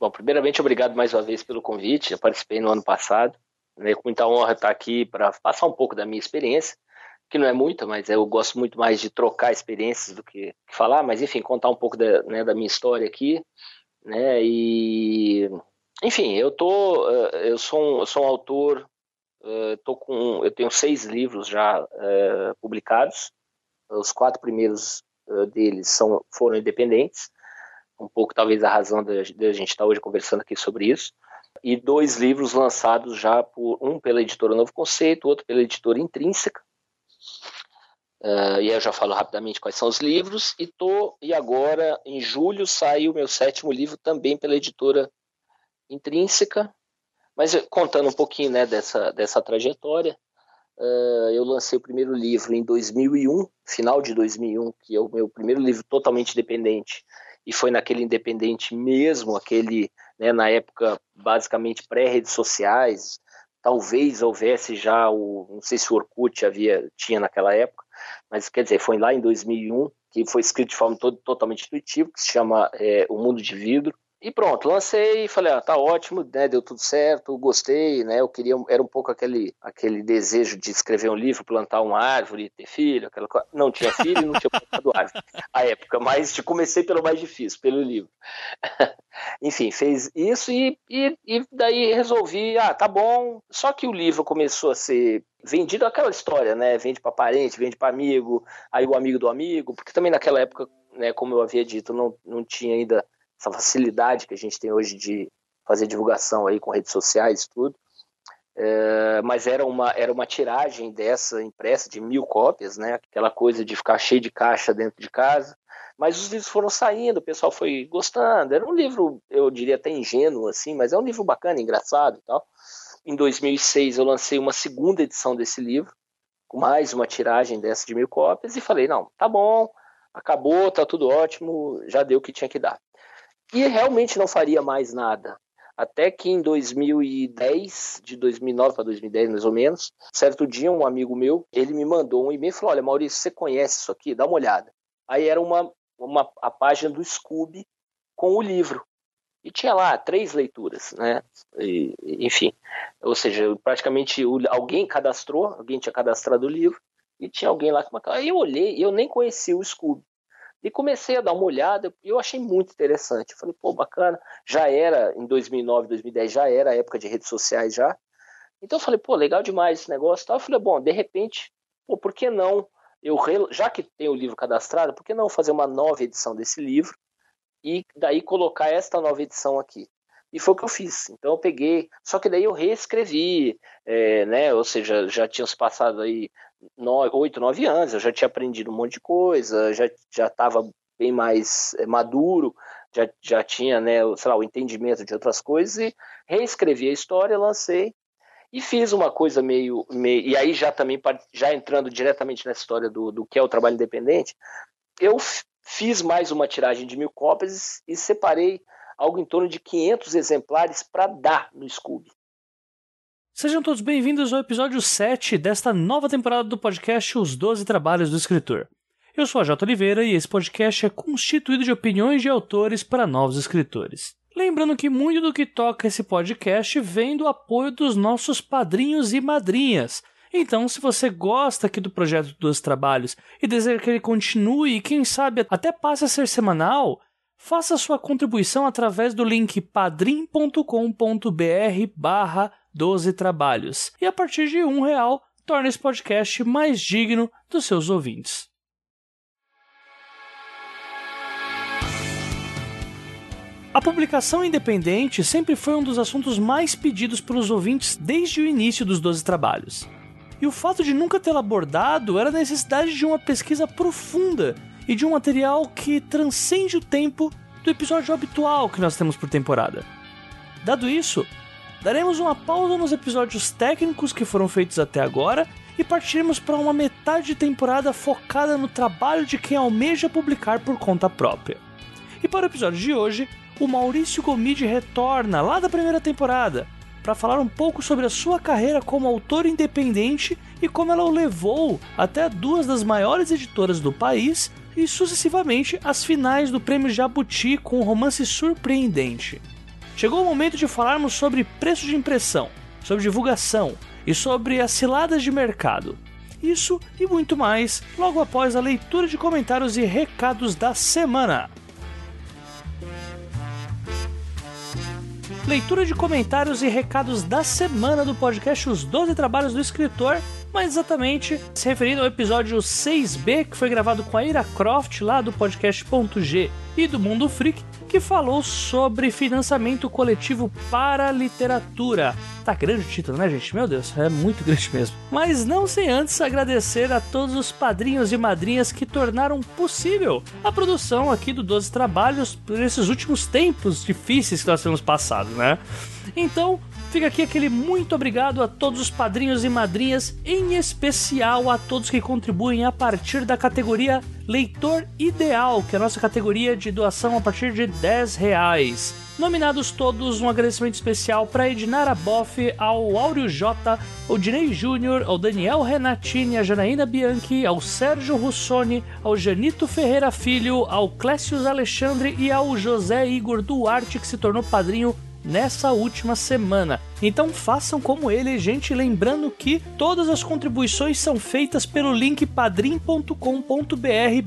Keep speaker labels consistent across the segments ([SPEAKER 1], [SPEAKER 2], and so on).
[SPEAKER 1] Bom, primeiramente, obrigado mais uma vez pelo convite. Eu participei no ano passado. Né, com muita honra estar aqui para passar um pouco da minha experiência, que não é muita, mas eu gosto muito mais de trocar experiências do que, falar, mas enfim, contar um pouco da, né, da minha história aqui. Né, e, enfim, eu, tô, eh, eu, sou, um, eu sou um autor, eh, tô com, eu tenho seis livros já uh, publicados, os quatro primeiros deles são, foram independentes, um pouco talvez a razão da, gente estar hoje conversando aqui sobre isso e dois livros lançados já por um pela editora Novo Conceito, outro pela editora Intrínseca. Uh, e eu já falo rapidamente quais são os livros. E tô e agora em julho sai o meu sétimo livro também pela editora Intrínseca. Mas contando um pouquinho né, dessa dessa trajetória, uh, eu lancei o primeiro livro em 2001, final de 2001, que é o meu primeiro livro totalmente independente. E foi naquele independente mesmo, aquele né, na época basicamente pré-redes sociais, talvez houvesse já o, não sei se o Orkut havia, tinha naquela época, mas quer dizer, foi lá em 2001 que foi escrito de forma todo, totalmente intuitiva, que se chama é, O Mundo de Vidro, e pronto, lancei e falei, ah, tá ótimo, né, deu tudo certo, gostei, né, eu queria, era um pouco aquele, aquele desejo de escrever um livro, plantar uma árvore, ter filho, aquela coisa. Não tinha filho e não tinha plantado árvore à época, mas comecei pelo mais difícil, pelo livro. Enfim, fez isso e, e, e daí resolvi, ah, tá bom, só que o livro começou a ser vendido aquela história, né, vende para parente, vende para amigo, aí o amigo do amigo, porque também naquela época, né, como eu havia dito, não, não tinha ainda essa facilidade que a gente tem hoje de fazer divulgação aí com redes sociais tudo. É, mas era uma, era uma tiragem dessa impressa de mil cópias, né? Aquela coisa de ficar cheio de caixa dentro de casa. Mas os livros foram saindo, o pessoal foi gostando. Era um livro, eu diria até ingênuo, assim, mas é um livro bacana, engraçado e tal. Em 2006 eu lancei uma segunda edição desse livro, com mais uma tiragem dessa de mil cópias, e falei, não, tá bom, acabou, tá tudo ótimo, já deu o que tinha que dar e realmente não faria mais nada. Até que em 2010, de 2009 para 2010 mais ou menos, certo dia um amigo meu, ele me mandou um e-mail e falou, olha Maurício, você conhece isso aqui? Dá uma olhada. Aí era uma, uma, a página do Scooby com o livro. E tinha lá três leituras, né? E, enfim, ou seja, praticamente alguém cadastrou, alguém tinha cadastrado o livro, e tinha alguém lá que Aí eu olhei, eu nem conhecia o Scooby. E comecei a dar uma olhada e eu achei muito interessante. Falei, pô, bacana. Já era, em 2009, 2010, já era a época de redes sociais já. Então eu falei, pô, legal demais esse negócio. Eu falei, bom, de repente, pô, por que não, eu já que tem o livro cadastrado, por que não fazer uma nova edição desse livro e daí colocar esta nova edição aqui? E foi o que eu fiz. Então eu peguei, só que daí eu reescrevi, é, né? Ou seja, já tinham se passado aí oito, nove anos, eu já tinha aprendido um monte de coisa, já já estava bem mais é, maduro, já, já tinha, né, sei lá, o entendimento de outras coisas e reescrevi a história, lancei e fiz uma coisa meio, meio e aí já também já entrando diretamente na história do, do que é o trabalho independente, eu fiz mais uma tiragem de mil cópias e separei algo em torno de 500 exemplares para dar no Scooby.
[SPEAKER 2] Sejam todos bem-vindos ao episódio 7 desta nova temporada do podcast Os Doze Trabalhos do Escritor. Eu sou a J. Oliveira e esse podcast é constituído de opiniões de autores para novos escritores. Lembrando que muito do que toca esse podcast vem do apoio dos nossos padrinhos e madrinhas. Então, se você gosta aqui do projeto dos trabalhos e deseja que ele continue e quem sabe até passe a ser semanal, faça sua contribuição através do link padrim.com.br barra 12 trabalhos. E a partir de um real, torne esse podcast mais digno dos seus ouvintes. A publicação independente sempre foi um dos assuntos mais pedidos pelos ouvintes desde o início dos 12 trabalhos. E o fato de nunca tê-la abordado era a necessidade de uma pesquisa profunda e de um material que transcende o tempo do episódio habitual que nós temos por temporada. Dado isso, daremos uma pausa nos episódios técnicos que foram feitos até agora e partiremos para uma metade de temporada focada no trabalho de quem almeja publicar por conta própria. E para o episódio de hoje, o Maurício Gomide retorna lá da primeira temporada para falar um pouco sobre a sua carreira como autor independente e como ela o levou até duas das maiores editoras do país e sucessivamente as finais do Prêmio Jabuti com um romance surpreendente. chegou o momento de falarmos sobre preço de impressão, sobre divulgação e sobre as ciladas de mercado. Isso e muito mais logo após a leitura de comentários e recados da semana. Leitura de comentários e recados da semana do podcast Os 12 Trabalhos do Escritor, mais exatamente se referindo ao episódio 6B que foi gravado com a Ira Croft lá do podcast.g e do Mundo Freak, que falou sobre financiamento coletivo para a literatura. Tá grande o título, né, gente? Meu Deus, é muito grande mesmo. Mas não sem antes agradecer a todos os padrinhos e madrinhas que tornaram possível a produção aqui do 12 Trabalhos por esses últimos tempos difíceis que nós temos passado, né? Então, Fica aqui aquele muito obrigado a todos os padrinhos e madrinhas, em especial a todos que contribuem a partir da categoria Leitor Ideal, que é a nossa categoria de doação a partir de 10 reais. Nominados todos, um agradecimento especial para Ednara Boff, ao Áureo J, ao Dinei Júnior, ao Daniel Renatini, a Janaína Bianchi, ao Sérgio Russoni, ao Janito Ferreira Filho, ao Clécius Alexandre e ao José Igor Duarte, que se tornou padrinho nessa última semana. Então façam como ele, gente, lembrando que todas as contribuições são feitas pelo link padrim.com.br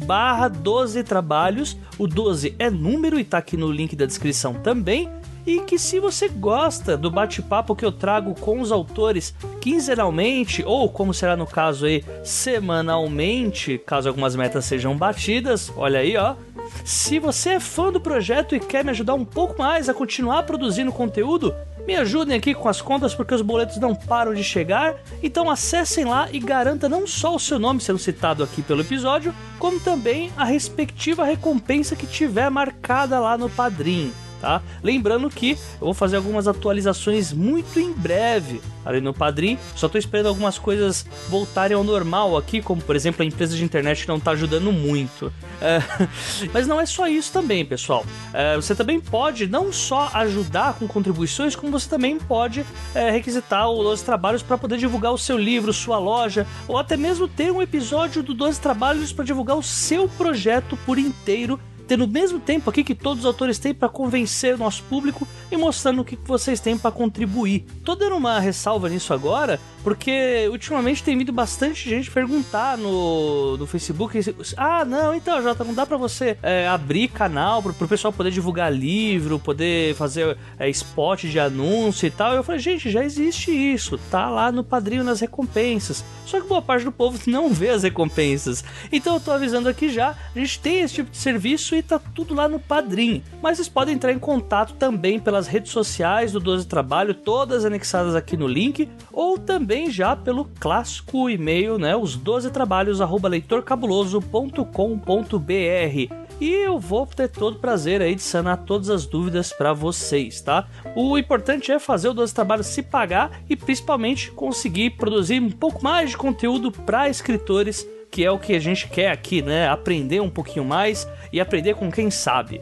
[SPEAKER 2] barra 12 trabalhos. O 12 é número e tá aqui no link da descrição também. E que se você gosta do bate-papo que eu trago com os autores quinzenalmente, ou como será no caso aí, semanalmente, caso algumas metas sejam batidas, olha aí, ó, se você é fã do projeto e quer me ajudar um pouco mais a continuar produzindo conteúdo, me ajudem aqui com as contas porque os boletos não param de chegar. Então acessem lá e garanta não só o seu nome sendo citado aqui pelo episódio, como também a respectiva recompensa que tiver marcada lá no Padrim tá? Lembrando que eu vou fazer algumas atualizações muito em breve ali no Padrim. Só tô esperando algumas coisas voltarem ao normal aqui, como por exemplo a empresa de internet que não tá ajudando muito. É... Mas não é só isso também, pessoal. É... Você também pode não só ajudar com contribuições, como você também pode é, requisitar o 12 Trabalhos para poder divulgar o seu livro, sua loja, ou até mesmo ter um episódio do 12 Trabalhos para divulgar o seu projeto por inteiro tendo o mesmo tempo aqui que todos os autores têm para convencer o nosso público e mostrando o que vocês têm para contribuir. Tô dando uma ressalva nisso agora, porque ultimamente tem vindo bastante gente perguntar no, no Facebook: ah, não, então, Jota, não dá para você é, abrir canal pro, pro pessoal poder divulgar livro, poder fazer é, spot de anúncio e tal. Eu falei, gente, já existe isso, tá lá no padrinho nas recompensas. Só que boa parte do povo não vê as recompensas. Então eu tô avisando aqui já, a gente tem esse tipo de serviço e tá tudo lá no padrinho. Mas vocês podem entrar em contato também pelas redes sociais do 12 Trabalho, todas anexadas aqui no link, ou também já pelo clássico e-mail, né, os 12 trabalhos leitorcabuloso.com.br e eu vou ter todo o prazer aí de sanar todas as dúvidas para vocês, tá? O importante é fazer o 12 trabalhos se pagar e principalmente conseguir produzir um pouco mais de conteúdo para escritores, que é o que a gente quer aqui, né? Aprender um pouquinho mais e aprender com quem sabe.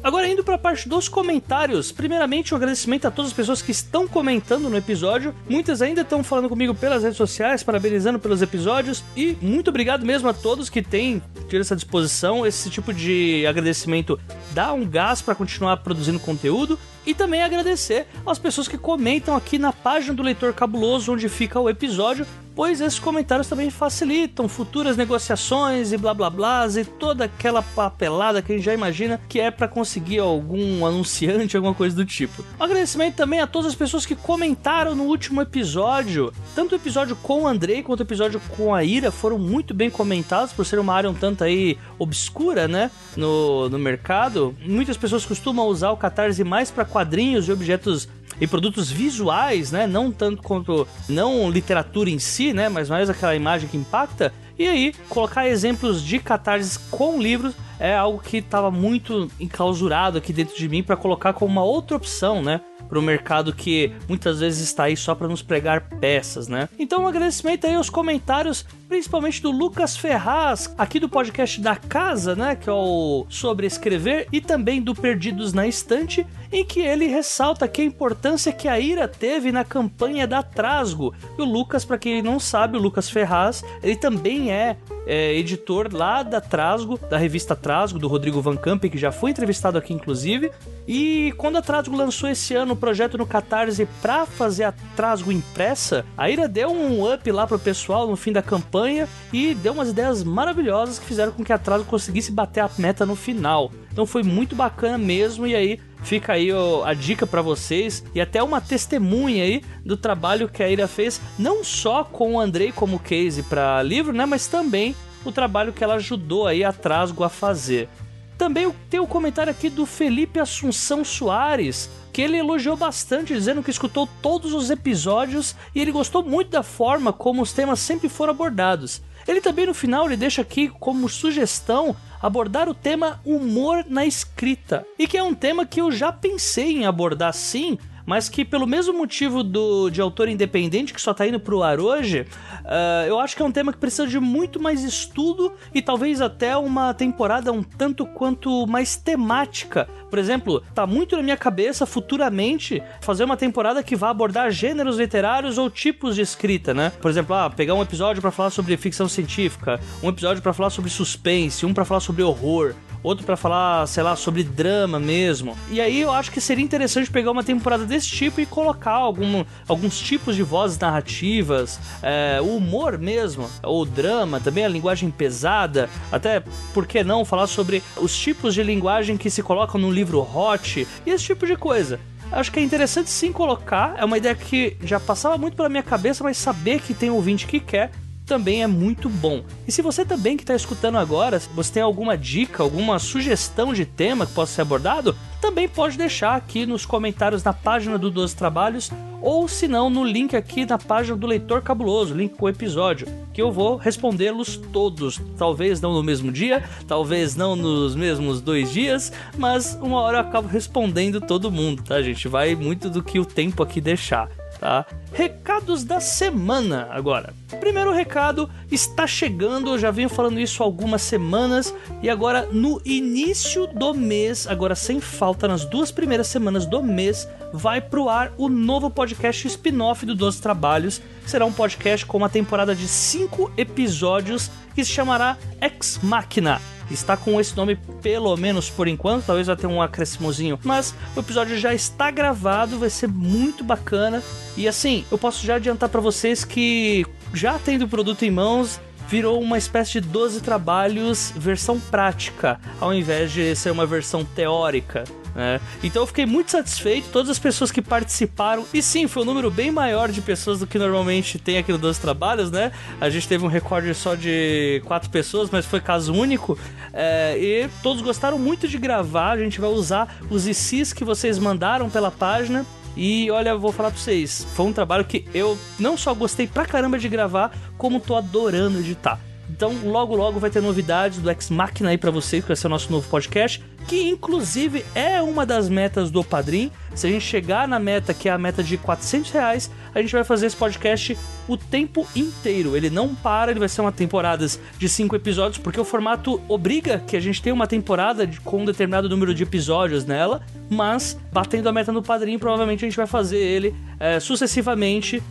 [SPEAKER 2] Agora indo para a parte dos comentários. Primeiramente, um agradecimento a todas as pessoas que estão comentando no episódio. Muitas ainda estão falando comigo pelas redes sociais, parabenizando pelos episódios e muito obrigado mesmo a todos que têm tido essa disposição. Esse tipo de agradecimento dá um gás para continuar produzindo conteúdo e também agradecer às pessoas que comentam aqui na página do Leitor Cabuloso, onde fica o episódio, pois esses comentários também facilitam futuras negociações e blá blá blá e toda aquela papelada que a gente já imagina que é para conseguir algum anunciante, alguma coisa do tipo. Um agradecimento também a todas as pessoas que comentaram no último episódio. Tanto o episódio com o Andrei quanto o episódio com a Ira foram muito bem comentados por ser uma área um tanto aí obscura, né, no, no mercado. Muitas pessoas costumam usar o Catarse mais para quadrinhos e objetos e produtos visuais, né? Não tanto quanto não literatura em si, né? Mas mais aquela imagem que impacta. E aí, colocar exemplos de catarses com livros é algo que estava muito enclausurado aqui dentro de mim para colocar como uma outra opção, né? para o mercado que muitas vezes está aí só para nos pregar peças, né? Então um agradecimento aí aos comentários, principalmente do Lucas Ferraz, aqui do podcast da casa, né, que é o sobre escrever e também do Perdidos na Estante, em que ele ressalta que a importância que a Ira teve na campanha da Trasgo. E o Lucas, para quem não sabe, o Lucas Ferraz, ele também é é, editor lá da Trasgo, da revista Trasgo, do Rodrigo Van Camp, que já foi entrevistado aqui inclusive. E quando a Trasgo lançou esse ano o projeto no Catarse para fazer a Trasgo impressa, a Ira deu um up lá pro pessoal no fim da campanha e deu umas ideias maravilhosas que fizeram com que a Trasgo conseguisse bater a meta no final. Então foi muito bacana mesmo e aí fica aí ó, a dica para vocês e até uma testemunha aí do trabalho que a Ira fez, não só com o Andrei como case para livro, né, mas também o trabalho que ela ajudou aí a Trasgo a fazer. Também tem o comentário aqui do Felipe Assunção Soares, que ele elogiou bastante, dizendo que escutou todos os episódios e ele gostou muito da forma como os temas sempre foram abordados. Ele também no final ele deixa aqui como sugestão abordar o tema humor na escrita, e que é um tema que eu já pensei em abordar sim, mas que pelo mesmo motivo do, de autor independente que só tá indo pro ar hoje, uh, eu acho que é um tema que precisa de muito mais estudo e talvez até uma temporada um tanto quanto mais temática. Por exemplo, tá muito na minha cabeça futuramente fazer uma temporada que vá abordar gêneros literários ou tipos de escrita, né? Por exemplo, ah, pegar um episódio para falar sobre ficção científica, um episódio para falar sobre suspense, um para falar sobre horror, outro para falar, sei lá, sobre drama mesmo. E aí eu acho que seria interessante pegar uma temporada desse tipo e colocar algum, alguns tipos de vozes narrativas, é, o humor mesmo, o drama, também a linguagem pesada, até por que não falar sobre os tipos de linguagem que se colocam no livro hot e esse tipo de coisa acho que é interessante sim colocar. É uma ideia que já passava muito pela minha cabeça, mas saber que tem ouvinte que quer também é muito bom. E se você também que está escutando agora, você tem alguma dica, alguma sugestão de tema que possa ser abordado, também pode deixar aqui nos comentários na página do 12 Trabalhos ou se não no link aqui na página do Leitor Cabuloso, link com o episódio, que eu vou respondê-los todos. Talvez não no mesmo dia, talvez não nos mesmos dois dias, mas uma hora eu acabo respondendo todo mundo, tá, gente? Vai muito do que o tempo aqui deixar tá? Recados da semana agora. Primeiro recado está chegando, eu já venho falando isso há algumas semanas e agora no início do mês, agora sem falta nas duas primeiras semanas do mês, vai pro ar o novo podcast spin-off do Doze Trabalhos. Será um podcast com uma temporada de cinco episódios que se chamará Ex Machina está com esse nome pelo menos por enquanto, talvez vai ter um acréscimozinho, mas o episódio já está gravado, vai ser muito bacana. E assim, eu posso já adiantar para vocês que já tendo o produto em mãos, virou uma espécie de 12 trabalhos versão prática, ao invés de ser uma versão teórica. Né? Então eu fiquei muito satisfeito, todas as pessoas que participaram, e sim, foi um número bem maior de pessoas do que normalmente tem aqui no Dois Trabalhos, né? A gente teve um recorde só de quatro pessoas, mas foi caso único. É, e todos gostaram muito de gravar, a gente vai usar os ICs que vocês mandaram pela página. E olha, vou falar pra vocês, foi um trabalho que eu não só gostei pra caramba de gravar, como tô adorando editar. Então, logo logo vai ter novidades do Ex Machina aí para vocês, que vai ser o nosso novo podcast, que inclusive é uma das metas do Padrim. Se a gente chegar na meta, que é a meta de 400 reais, a gente vai fazer esse podcast o tempo inteiro. Ele não para, ele vai ser uma temporada de cinco episódios, porque o formato obriga que a gente tenha uma temporada com um determinado número de episódios nela, mas batendo a meta no Padrim, provavelmente a gente vai fazer ele é, sucessivamente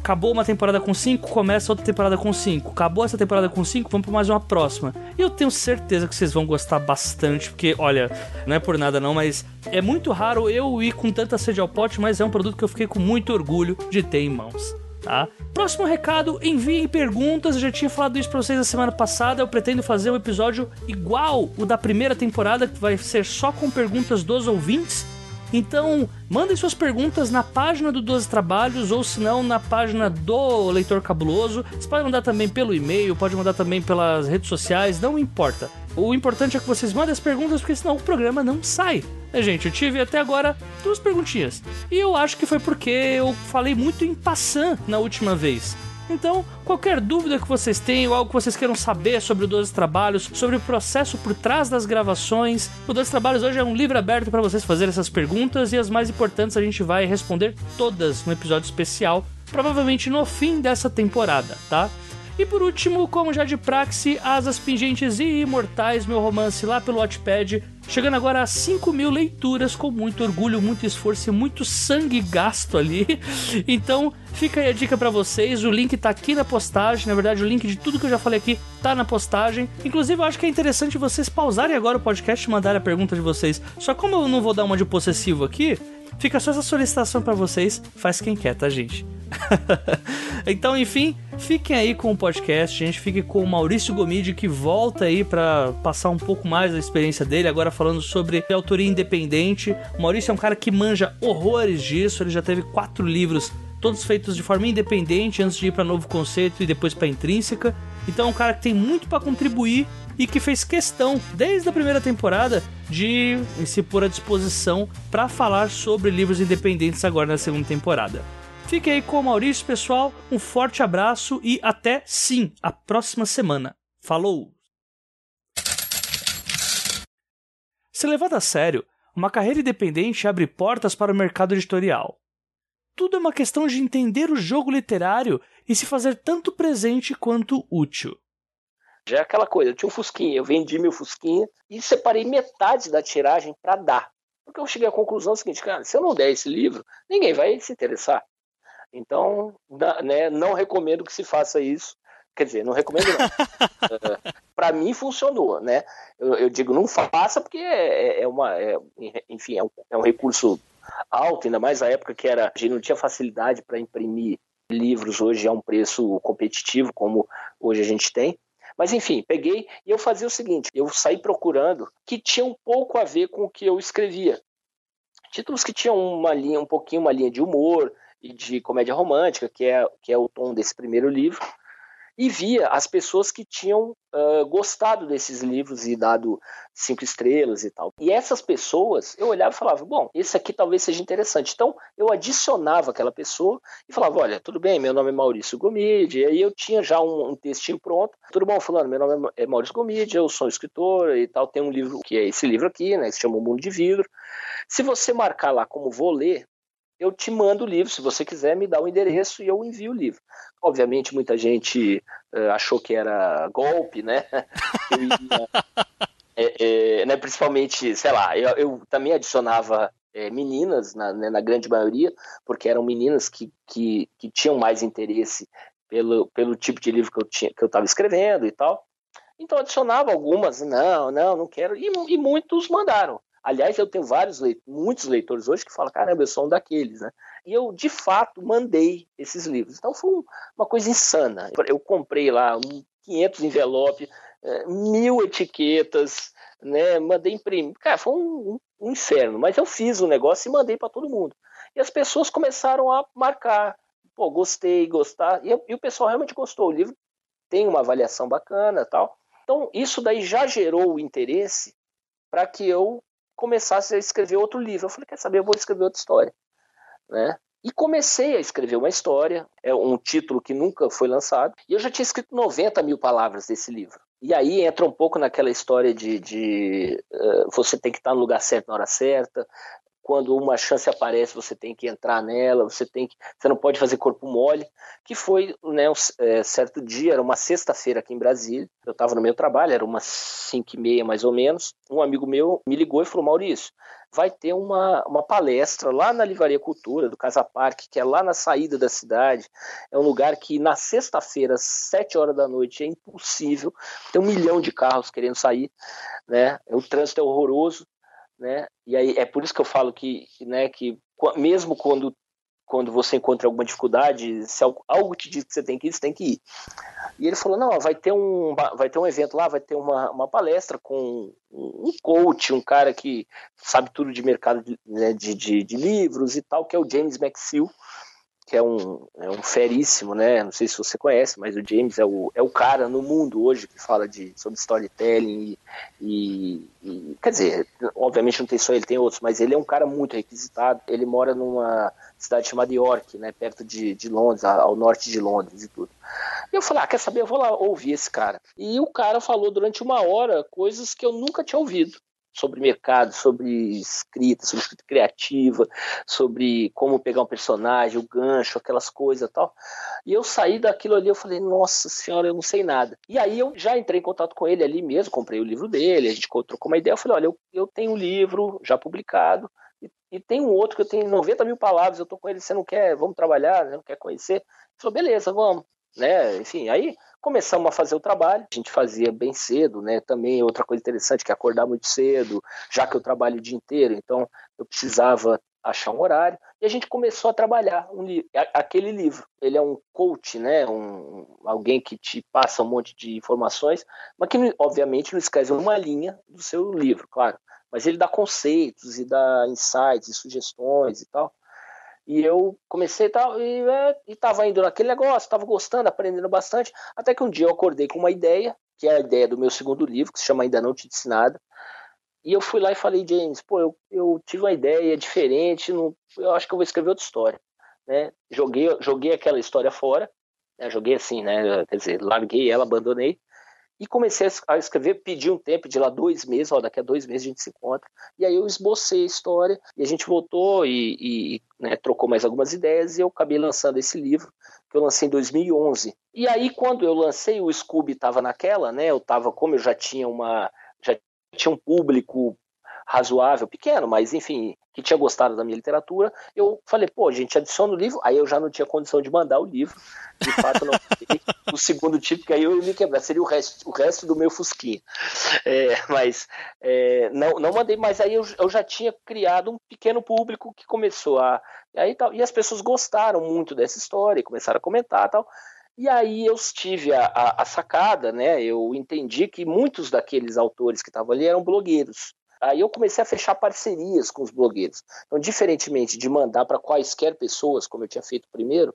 [SPEAKER 2] acabou uma temporada com 5, começa outra temporada com 5. Acabou essa temporada com 5, vamos para mais uma próxima. E eu tenho certeza que vocês vão gostar bastante, porque, olha, não é por nada não, mas é muito raro eu ir com tanta sede ao pote, mas é um produto que eu fiquei com muito orgulho de ter em mãos. Tá? Próximo recado, enviem perguntas. Eu já tinha falado isso pra vocês na semana passada. Eu pretendo fazer um episódio igual o da primeira temporada, que vai ser só com perguntas dos ouvintes. Então, mandem suas perguntas na página do 12 Trabalhos ou se não na página do Leitor Cabuloso. Você pode mandar também pelo e-mail, pode mandar também pelas redes sociais, não importa. O importante é que vocês mandem as perguntas, porque senão o programa não sai. É, gente, eu tive até agora duas perguntinhas. E eu acho que foi porque eu falei muito em passant na última vez. Então, qualquer dúvida que vocês tenham, algo que vocês queiram saber sobre o 12 Trabalhos, sobre o processo por trás das gravações, o 12 Trabalhos hoje é um livro aberto para vocês fazerem essas perguntas e as mais importantes a gente vai responder todas no episódio especial, provavelmente no fim dessa temporada, tá? E por último, como já de praxe, Asas Pingentes e Imortais, meu romance lá pelo Watchpad, chegando agora a 5 mil leituras com muito orgulho, muito esforço e muito sangue gasto ali. Então, fica aí a dica para vocês, o link tá aqui na postagem, na verdade o link de tudo que eu já falei aqui tá na postagem. Inclusive, eu acho que é interessante vocês pausarem agora o podcast e mandarem a pergunta de vocês. Só como eu não vou dar uma de possessivo aqui, fica só essa solicitação para vocês, faz quem quer, tá, gente? então, enfim, fiquem aí com o podcast, a gente fique com o Maurício Gomide que volta aí para passar um pouco mais da experiência dele, agora falando sobre autoria independente. O Maurício é um cara que manja horrores disso, ele já teve quatro livros todos feitos de forma independente antes de ir para novo conceito e depois para intrínseca. Então é um cara que tem muito para contribuir e que fez questão desde a primeira temporada de se pôr à disposição para falar sobre livros independentes agora na segunda temporada. Fique aí com o Maurício, pessoal. Um forte abraço e até sim a próxima semana. Falou! Se levado a sério, uma carreira independente abre portas para o mercado editorial. Tudo é uma questão de entender o jogo literário e se fazer tanto presente quanto útil.
[SPEAKER 1] Já é aquela coisa, eu tinha um Fusquinha, eu vendi meu Fusquinha e separei metade da tiragem para dar. Porque eu cheguei à conclusão seguinte, cara, se eu não der esse livro, ninguém vai se interessar. Então, né, não recomendo que se faça isso. Quer dizer, não recomendo não. uh, para mim funcionou, né? Eu, eu, digo não faça porque é, é, é uma, é, enfim, é um, é um, recurso alto, ainda mais na época que era, a gente não tinha facilidade para imprimir livros hoje a um preço competitivo como hoje a gente tem. Mas enfim, peguei e eu fazia o seguinte: eu saí procurando que tinha um pouco a ver com o que eu escrevia. Títulos que tinham uma linha, um pouquinho uma linha de humor, e de comédia romântica, que é, que é o tom desse primeiro livro, e via as pessoas que tinham uh, gostado desses livros e dado cinco estrelas e tal. E essas pessoas, eu olhava e falava, bom, esse aqui talvez seja interessante. Então, eu adicionava aquela pessoa e falava, olha, tudo bem, meu nome é Maurício Gomide, e aí eu tinha já um, um textinho pronto. Tudo bom, fulano, meu nome é Maurício Gomide, eu sou escritor e tal, tem um livro que é esse livro aqui, né, que se chama O Mundo de Vidro. Se você marcar lá como vou ler, eu te mando o livro. Se você quiser, me dá o endereço e eu envio o livro. Obviamente, muita gente uh, achou que era golpe, né? É, é, né principalmente, sei lá, eu, eu também adicionava é, meninas, na, né, na, grande maioria, porque eram meninas que, que, que tinham mais interesse pelo, pelo tipo de livro que eu tinha que eu estava escrevendo e tal. Então adicionava algumas, não, não, não quero, e, e muitos mandaram. Aliás, eu tenho vários leitores, muitos leitores hoje que falam, caramba, eu sou um daqueles, né? E eu, de fato, mandei esses livros. Então foi uma coisa insana. Eu comprei lá um 500 envelopes, eh, mil etiquetas, né? Mandei imprimir. Cara, foi um, um inferno. Mas eu fiz o negócio e mandei para todo mundo. E as pessoas começaram a marcar. Pô, gostei, gostar. E, e o pessoal realmente gostou. O livro tem uma avaliação bacana tal. Então, isso daí já gerou o interesse para que eu começasse a escrever outro livro. Eu falei, quer saber, eu vou escrever outra história. Né? E comecei a escrever uma história, é um título que nunca foi lançado, e eu já tinha escrito 90 mil palavras desse livro. E aí entra um pouco naquela história de, de uh, você tem que estar no lugar certo na hora certa, quando uma chance aparece, você tem que entrar nela, você tem que, você não pode fazer corpo mole, que foi, né, um é, certo dia, era uma sexta-feira aqui em Brasília, eu estava no meu trabalho, era umas cinco e meia mais ou menos, um amigo meu me ligou e falou, Maurício, vai ter uma, uma palestra lá na Livraria Cultura, do Casa Parque, que é lá na saída da cidade, é um lugar que na sexta-feira, às sete horas da noite, é impossível, tem um milhão de carros querendo sair, né, o trânsito é horroroso, né? E aí é por isso que eu falo que, né, que mesmo quando quando você encontra alguma dificuldade, se algo te diz que você tem que ir, você tem que ir. E ele falou, não, vai ter um, vai ter um evento lá, vai ter uma, uma palestra com um coach, um cara que sabe tudo de mercado de, né, de, de, de livros e tal, que é o James McSeal, que é um, é um feríssimo, né? Não sei se você conhece, mas o James é o, é o cara no mundo hoje que fala de, sobre storytelling e, e, e, Quer dizer, obviamente não tem só ele, tem outros, mas ele é um cara muito requisitado. Ele mora numa cidade chamada York, né? Perto de, de Londres, ao norte de Londres e tudo. E eu falei, ah, quer saber? Eu vou lá ouvir esse cara. E o cara falou durante uma hora coisas que eu nunca tinha ouvido sobre mercado, sobre escrita, sobre escrita criativa, sobre como pegar um personagem, o gancho, aquelas coisas e tal. E eu saí daquilo ali, eu falei, nossa senhora, eu não sei nada. E aí eu já entrei em contato com ele ali mesmo, comprei o livro dele, a gente trocou uma ideia, eu falei, olha, eu, eu tenho um livro já publicado, e, e tem um outro que eu tenho 90 mil palavras, eu tô com ele, você não quer, vamos trabalhar, você não quer conhecer? Ele falou, beleza, vamos. Né? Enfim, aí começamos a fazer o trabalho. A gente fazia bem cedo, né? Também outra coisa interessante que é acordar muito cedo, já que eu trabalho o dia inteiro, então eu precisava achar um horário e a gente começou a trabalhar um li aquele livro. Ele é um coach, né? Um, alguém que te passa um monte de informações, mas que obviamente não escreve uma linha do seu livro, claro. Mas ele dá conceitos e dá insights e sugestões e tal. E eu comecei tal, e é, estava indo naquele negócio, estava gostando, aprendendo bastante, até que um dia eu acordei com uma ideia, que é a ideia do meu segundo livro, que se chama Ainda Não Te Disse Nada. E eu fui lá e falei, James, pô, eu, eu tive uma ideia diferente, não, eu acho que eu vou escrever outra história. Né? Joguei, joguei aquela história fora, né? joguei assim, né? quer dizer, larguei ela, abandonei, e comecei a escrever, pedi um tempo de lá dois meses, ó, daqui a dois meses a gente se encontra. E aí eu esbocei a história e a gente voltou e, e né, trocou mais algumas ideias e eu acabei lançando esse livro que eu lancei em 2011. E aí quando eu lancei o Scooby estava naquela, né? Eu estava como eu já tinha uma já tinha um público razoável, pequeno, mas enfim, que tinha gostado da minha literatura, eu falei, pô, gente adiciona o livro, aí eu já não tinha condição de mandar o livro, de fato não o segundo tipo, que aí eu me quebrar, seria o resto, o resto do meu fusquinha. É, mas é, não, não mandei, mas aí eu, eu, já tinha criado um pequeno público que começou a. E, aí, tal, e as pessoas gostaram muito dessa história e começaram a comentar tal. E aí eu tive a, a, a, sacada, né? Eu entendi que muitos daqueles autores que estavam ali eram blogueiros. Aí eu comecei a fechar parcerias com os blogueiros. Então, diferentemente de mandar para quaisquer pessoas, como eu tinha feito primeiro,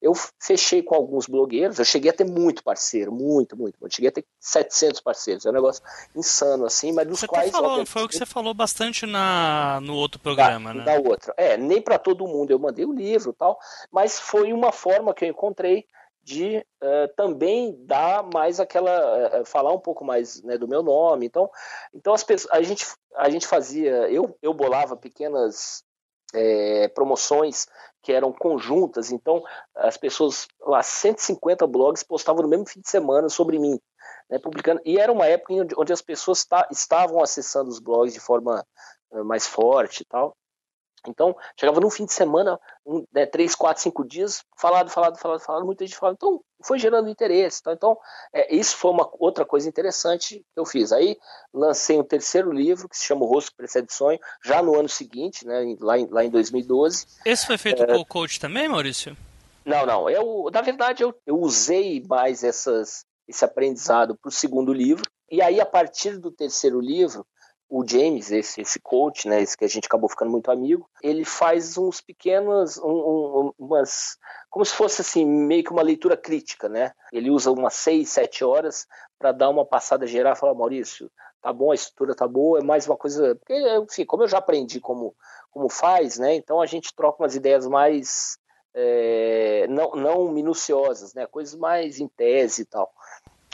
[SPEAKER 1] eu fechei com alguns blogueiros. Eu cheguei a ter muito parceiro, muito, muito. Eu cheguei a ter 700 parceiros. É um negócio insano, assim, mas dos
[SPEAKER 2] você
[SPEAKER 1] quais.
[SPEAKER 2] Falou, foi o que você falou bastante na, no outro programa,
[SPEAKER 1] da,
[SPEAKER 2] né?
[SPEAKER 1] Da outra. É, nem para todo mundo eu mandei o livro tal, mas foi uma forma que eu encontrei de uh, também dar mais aquela uh, falar um pouco mais né, do meu nome. Então então as pessoas a gente a gente fazia eu eu bolava pequenas é, promoções que eram conjuntas. Então as pessoas lá 150 blogs postavam no mesmo fim de semana sobre mim né, publicando. E era uma época onde, onde as pessoas estavam acessando os blogs de forma mais forte e tal então, chegava no fim de semana, um, né, três, quatro, cinco dias, falado, falado, falado, falado, muita gente falando. Então, foi gerando interesse. Tá? Então, é, isso foi uma outra coisa interessante que eu fiz. Aí, lancei um terceiro livro, que se chama O Rosto Precede Sonho, já no ano seguinte, né, lá, em, lá em 2012.
[SPEAKER 2] Esse foi feito é... com o coach também, Maurício?
[SPEAKER 1] Não, não. Eu, na verdade, eu, eu usei mais essas, esse aprendizado para o segundo livro. E aí, a partir do terceiro livro, o James, esse, esse coach, né, esse que a gente acabou ficando muito amigo, ele faz uns pequenos, um, um, umas, como se fosse assim, meio que uma leitura crítica, né? Ele usa umas seis, sete horas para dar uma passada geral e falar, Maurício, tá bom, a estrutura tá boa, é mais uma coisa, porque, enfim, como eu já aprendi como, como faz, né? Então a gente troca umas ideias mais é, não, não minuciosas, né? Coisas mais em tese e tal.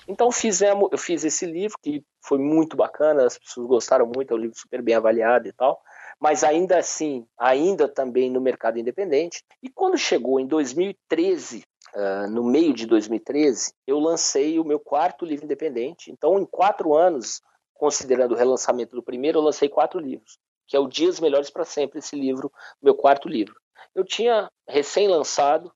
[SPEAKER 1] Então fizemos, eu fiz esse livro que foi muito bacana, as pessoas gostaram muito, é um livro super bem avaliado e tal, mas ainda assim, ainda também no mercado independente. E quando chegou em 2013, uh, no meio de 2013, eu lancei o meu quarto livro independente. Então, em quatro anos, considerando o relançamento do primeiro, eu lancei quatro livros, que é o Dias Melhores para Sempre, esse livro, meu quarto livro. Eu tinha recém-lançado,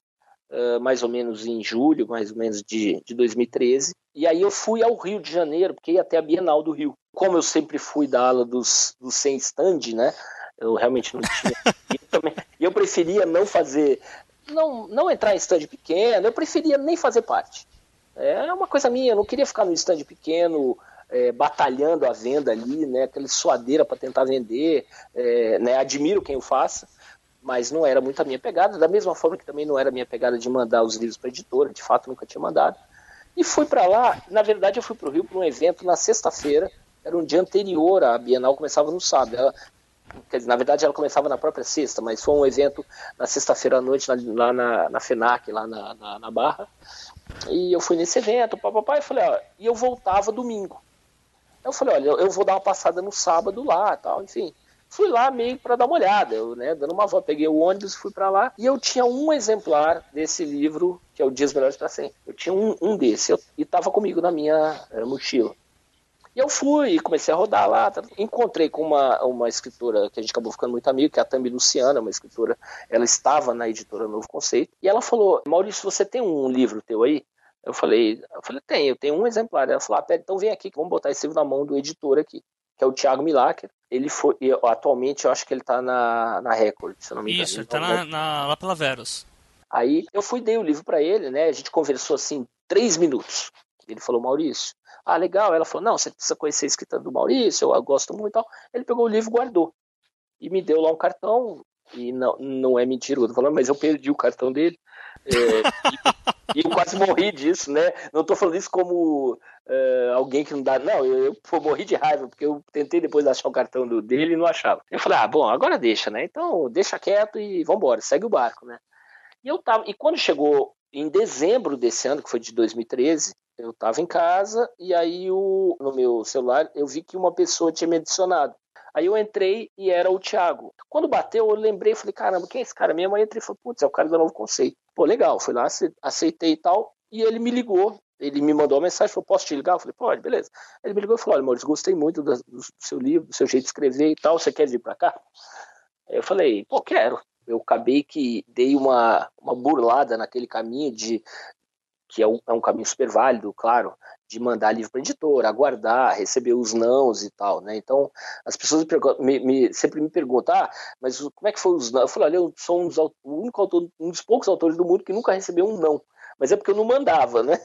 [SPEAKER 1] uh, mais ou menos em julho, mais ou menos de, de 2013, e aí eu fui ao Rio de Janeiro, porque ia até a Bienal do Rio. Como eu sempre fui da ala dos, dos sem stand, né? Eu realmente não tinha. e, eu também, eu preferia não fazer. Não, não entrar em stand pequeno, eu preferia nem fazer parte. É uma coisa minha, eu não queria ficar no stand pequeno, é, batalhando a venda ali, né? Aquela suadeira para tentar vender. É, né, admiro quem o faça, mas não era muito a minha pegada, da mesma forma que também não era a minha pegada de mandar os livros para editora, de fato nunca tinha mandado. E fui para lá, na verdade eu fui para o Rio para um evento na sexta-feira, era um dia anterior, a Bienal começava no sábado. Ela, dizer, na verdade ela começava na própria sexta, mas foi um evento na sexta-feira à noite lá na, na FENAC, lá na, na, na, Barra. E eu fui nesse evento, papai, e falei, ó, e eu voltava domingo. Eu falei, olha, eu vou dar uma passada no sábado lá, tal, enfim. Fui lá meio para dar uma olhada, eu, né, dando uma volta, peguei o ônibus, fui para lá e eu tinha um exemplar desse livro que é o Dias Melhores para Sempre. Eu tinha um, um desse eu, e estava comigo na minha uh, mochila. E eu fui e comecei a rodar lá. Tá, encontrei com uma, uma escritora que a gente acabou ficando muito amigo, que é a Tami Luciana, uma escritora. Ela estava na editora Novo Conceito. E ela falou: Maurício, você tem um livro teu aí? Eu falei, eu falei, tem, eu tenho um exemplar. Ela falou, ah, então vem aqui que vamos botar esse livro na mão do editor aqui, que é o Thiago Milaker. Ele foi, atualmente eu acho que ele está na, na Record, se não me engano.
[SPEAKER 2] Isso, ele tá na, na, lá pela Veros.
[SPEAKER 1] Aí eu fui, dei o livro para ele, né? A gente conversou assim, três minutos. Ele falou, Maurício, ah, legal. Ela falou, não, você precisa conhecer a escrita do Maurício, eu gosto muito e tal. Ele pegou o livro e guardou. E me deu lá um cartão, e não, não é mentira eu tô falando, mas eu perdi o cartão dele. É, e, e, eu quase morri disso, né? Não tô falando isso como uh, alguém que não dá. Não, eu, eu, eu, morri de raiva, porque eu tentei depois achar o cartão do, dele e não achava. Eu falei, ah, bom, agora deixa, né? Então deixa quieto e vambora, segue o barco, né? E eu tava. E quando chegou em dezembro desse ano, que foi de 2013, eu estava em casa e aí o, no meu celular eu vi que uma pessoa tinha me adicionado. Aí eu entrei e era o Thiago. Quando bateu, eu lembrei, falei, caramba, quem é esse cara? Minha mãe entrou e falou, putz, é o cara do novo conceito. Pô, legal, fui lá, aceitei e tal. E ele me ligou, ele me mandou uma mensagem, falou, posso te ligar? Eu falei, pode, beleza. Ele me ligou e falou, olha, Maurício, gostei muito do, do, seu livro, do seu jeito de escrever e tal, você quer vir para cá? Eu falei, pô, quero. Eu acabei que dei uma, uma burlada naquele caminho de que é um, é um caminho super válido, claro, de mandar livro para editora, aguardar, receber os nãos e tal, né? Então, as pessoas me, me, sempre me perguntam, ah, mas como é que foi os não? Eu falei, olha, eu sou um dos, único autor, um dos poucos autores do mundo que nunca recebeu um não. Mas é porque eu não mandava, né?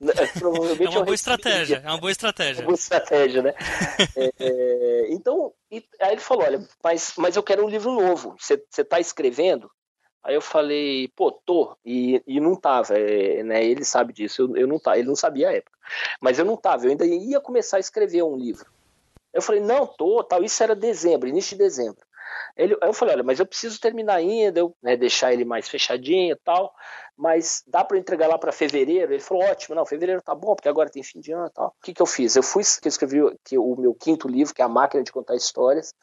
[SPEAKER 2] Provavelmente é uma boa estratégia, é uma boa estratégia. É uma
[SPEAKER 1] boa estratégia, né? é, é, então, e, aí ele falou, olha, mas, mas eu quero um livro novo. Você está escrevendo? Aí eu falei, pô, tô, e, e não tava, é, né? Ele sabe disso, eu, eu não tava, ele não sabia a época. Mas eu não tava, eu ainda ia começar a escrever um livro. Eu falei, não, tô, tal, isso era dezembro, início de dezembro. Ele, eu falei, olha, mas eu preciso terminar ainda, eu, né, deixar ele mais fechadinho e tal, mas dá para entregar lá para fevereiro? Ele falou, ótimo, não, fevereiro tá bom, porque agora tem fim de ano e tal. O que, que eu fiz? Eu fui, que escrevi que, o meu quinto livro, que é A Máquina de Contar Histórias,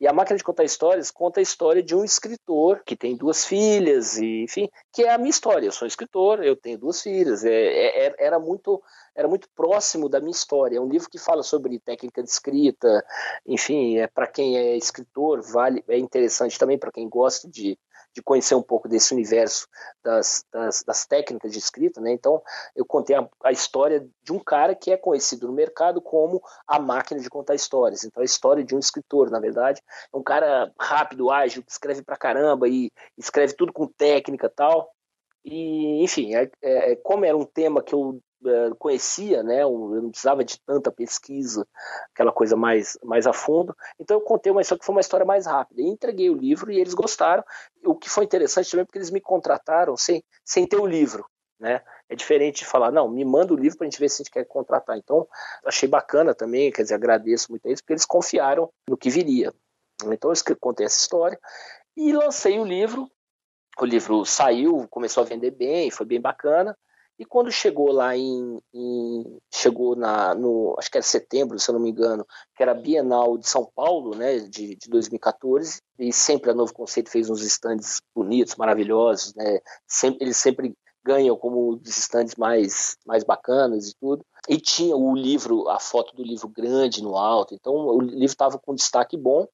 [SPEAKER 1] e A Máquina de Contar Histórias conta a história de um escritor que tem duas filhas, e enfim, que é a minha história. Eu sou escritor, eu tenho duas filhas, é, é era muito era muito próximo da minha história. É um livro que fala sobre técnica de escrita, enfim, é para quem é escritor, vale, é interessante também para quem gosta de, de conhecer um pouco desse universo das, das, das técnicas de escrita, né? Então, eu contei a, a, história de um cara que é conhecido no mercado como a máquina de contar histórias. Então, a história de um escritor, na verdade, é um cara rápido, ágil, que escreve pra caramba e escreve tudo com técnica tal. E, enfim, é, é, como era um tema que eu conhecia, né? Eu não precisava de tanta pesquisa, aquela coisa mais, mais a fundo. Então eu contei uma história que foi uma história mais rápida. E entreguei o livro e eles gostaram. O que foi interessante também porque eles me contrataram sem, sem ter o livro. Né? É diferente de falar, não, me manda o livro para a gente ver se a gente quer contratar. Então, achei bacana também, quer dizer, agradeço muito a eles, porque eles confiaram no que viria. Então, eu contei essa história e lancei o livro. O livro saiu, começou a vender bem, foi bem bacana. E quando chegou lá em, em, chegou na no acho que era setembro, se eu não me engano, que era a Bienal de São Paulo, né, de, de 2014, e sempre a Novo Conceito fez uns estandes bonitos, maravilhosos, né? Sempre, eles sempre ganham como os estandes mais mais bacanas e tudo. E tinha o livro, a foto do livro grande no alto, então o livro estava com destaque bom.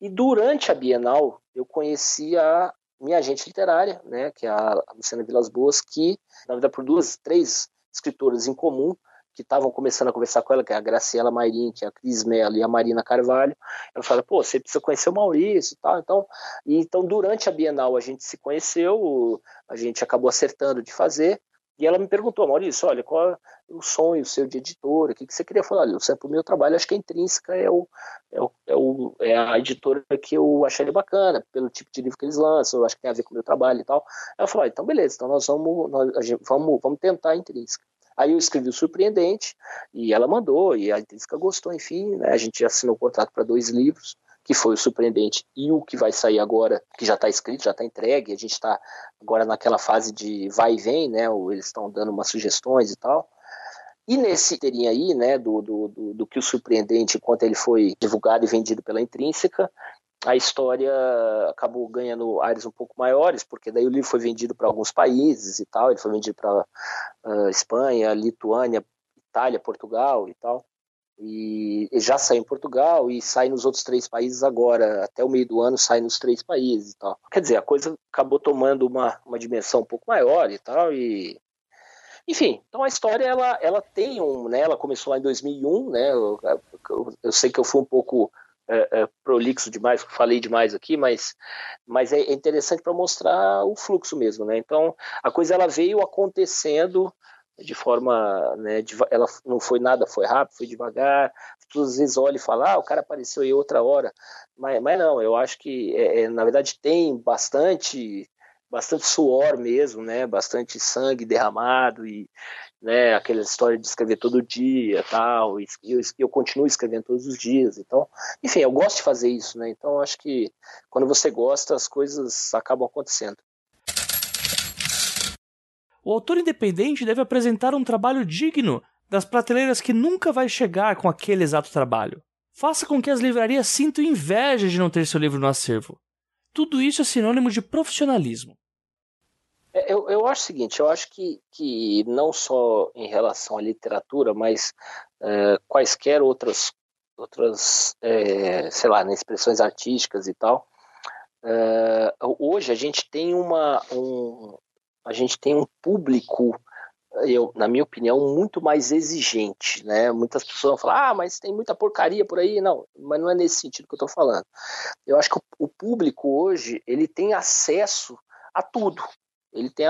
[SPEAKER 1] E durante a Bienal eu conheci a, minha agente literária, né, que é a Luciana Vilas Boas, que, na verdade, por duas, três escritoras em comum, que estavam começando a conversar com ela, que é a Graciela Mairim, que é a Cris Mello e a Marina Carvalho. Ela fala, pô, você precisa conhecer o Maurício e tal. Então, e, então, durante a Bienal a gente se conheceu, a gente acabou acertando de fazer, E ela me perguntou, Maurício, olha, qual é o sonho seu de editora? O que, que você queria falar? Olha, o meu trabalho, acho que a Intrínseca é, o, é, o, é, o, é a editora que eu achei bacana, pelo tipo de livro que eles lançam, eu acho que tem a ver com o meu trabalho e tal. Ela falou, então beleza, então nós vamos, nós, vamos, vamos tentar a Intrínseca. Aí eu escrevi o Surpreendente e ela mandou, e a Intrínseca gostou, enfim, né, a gente assinou o contrato para dois livros que foi o surpreendente, e o que vai sair agora, que já está escrito, já está entregue, a gente está agora naquela fase de vai e vem, né? Eles estão dando umas sugestões e tal. E nesse teria aí, né, do, do, do, do, que o surpreendente, enquanto ele foi divulgado e vendido pela Intrínseca, a história acabou ganhando áreas um pouco maiores, porque daí o livro foi vendido para alguns países e tal, ele foi vendido para uh, Espanha, Lituânia, Itália, Portugal e tal e já saiu em Portugal e sai nos outros três países agora, até o meio do ano sai nos três países e tal. Quer dizer, a coisa acabou tomando uma, uma dimensão um pouco maior e tal, e enfim, então a história ela, ela tem um, né, ela começou lá em 2001, né, eu, eu, eu sei que eu fui um pouco é, é, prolixo demais, falei demais aqui, mas, mas é interessante para mostrar o fluxo mesmo, né, então a coisa ela veio acontecendo de forma, né, de, ela não foi nada, foi rápido, foi devagar. As pessoas às vezes olham e falam, ah, o cara apareceu aí outra hora, mas, mas não, eu acho que é, é, na verdade tem bastante, bastante suor mesmo, né, bastante sangue derramado e, né, aquela história de escrever todo dia, tal, e eu, eu continuo escrevendo todos os dias, então, enfim, eu gosto de fazer isso, né, então acho que quando você gosta as coisas acabam acontecendo.
[SPEAKER 2] O autor independente deve apresentar um trabalho digno das prateleiras que nunca vai chegar com aquele exato trabalho. Faça com que as livrarias sintam inveja de não ter seu livro no acervo. Tudo isso é sinônimo de profissionalismo.
[SPEAKER 1] É, eu, eu acho o seguinte, eu acho que, que não só em relação à literatura, mas é, quaisquer outras, outras é, sei lá, né, expressões artísticas e tal, hoje a gente tem uma, um, a gente tem um público, eu, na minha opinião, muito mais exigente, né? Muitas pessoas vão falar, ah, mas tem muita porcaria por aí. Não, mas não é nesse sentido que eu estou falando. Eu acho que o, o público hoje, ele tem acesso a tudo, ele tem,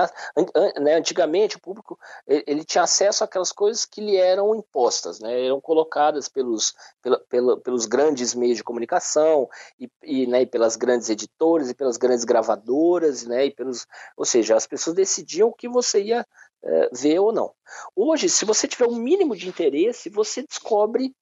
[SPEAKER 1] né, antigamente o público ele tinha acesso àquelas coisas que lhe eram impostas, né, eram colocadas pelos, pela, pela, pelos grandes meios de comunicação e, e, né, e pelas grandes editoras e pelas grandes gravadoras, né, e pelos, ou seja, as pessoas decidiam o que você ia é, ver ou não. Hoje, se você tiver um mínimo de interesse, você descobre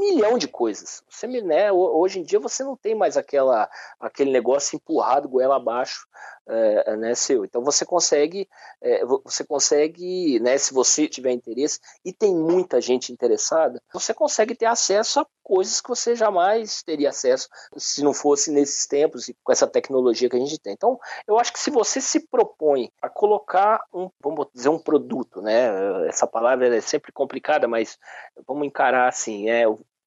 [SPEAKER 1] milhão de coisas. Você, né, hoje em dia você não tem mais aquela, aquele negócio empurrado goela abaixo, é, né, seu. Então você consegue, é, você consegue, né, se você tiver interesse e tem muita gente interessada, você consegue ter acesso a coisas que você jamais teria acesso se não fosse nesses tempos e com essa tecnologia que a gente tem. Então, eu acho que se você se propõe a colocar um, vamos dizer, um produto, né, essa palavra é sempre complicada, mas vamos encarar assim, é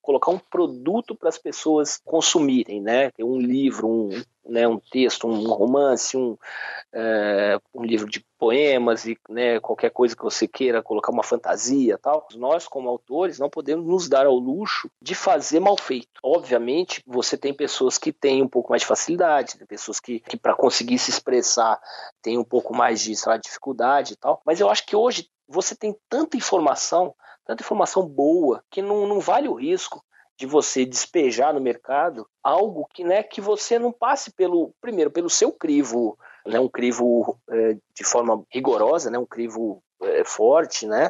[SPEAKER 1] colocar um produto para as pessoas consumirem, né? Um livro, um, né, um texto, um romance, um, é, um livro de poemas e né, qualquer coisa que você queira colocar uma fantasia tal. Nós, como autores, não podemos nos dar ao luxo de fazer mal feito. Obviamente, você tem pessoas que têm um pouco mais de facilidade, tem pessoas que, que para conseguir se expressar têm um pouco mais de lá, dificuldade e tal. Mas eu acho que hoje você tem tanta informação tanta informação boa que não, não vale o risco de você despejar no mercado algo que, né, que você não passe pelo primeiro pelo seu crivo, né, um crivo é, de forma rigorosa, né, um crivo é, forte, né,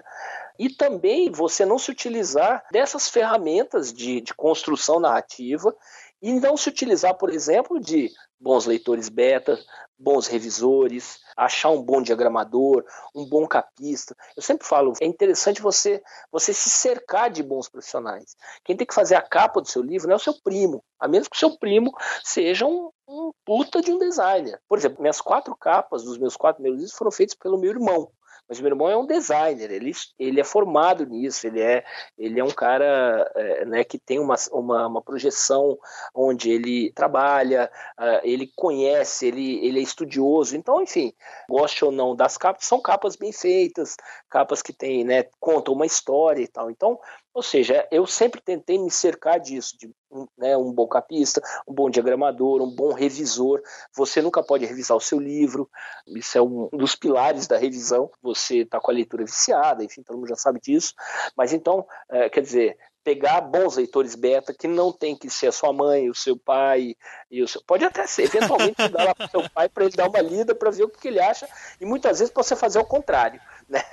[SPEAKER 1] e também você não se utilizar dessas ferramentas de, de construção narrativa e não se utilizar, por exemplo, de bons leitores beta, bons revisores, achar um bom diagramador, um bom capista. Eu sempre falo, é interessante você você se cercar de bons profissionais. Quem tem que fazer a capa do seu livro não é o seu primo, a menos que o seu primo seja um, um puta de um designer. Por exemplo, minhas quatro capas dos meus quatro primeiros livros foram feitas pelo meu irmão. Mas meu irmão é um designer, ele, ele é formado nisso, ele é, ele é um cara é, né, que tem uma, uma, uma, projeção onde ele trabalha, uh, ele conhece, ele, ele é estudioso. Então, enfim, goste ou não das capas, são capas bem feitas, capas que tem, né, contam uma história e tal. Então, Ou seja, eu sempre tentei me cercar disso, de né, um bom capista, um bom diagramador, um bom revisor. Você nunca pode revisar o seu livro, isso é um dos pilares da revisão. Você está com a leitura viciada, enfim, todo mundo já sabe disso. Mas então, é, quer dizer, pegar bons leitores beta, que não tem que ser a sua mãe, o seu pai, e o seu... pode até ser, eventualmente dar lá para o seu pai para ele dar uma lida para ver o que ele acha, e muitas vezes você fazer o contrário. Né?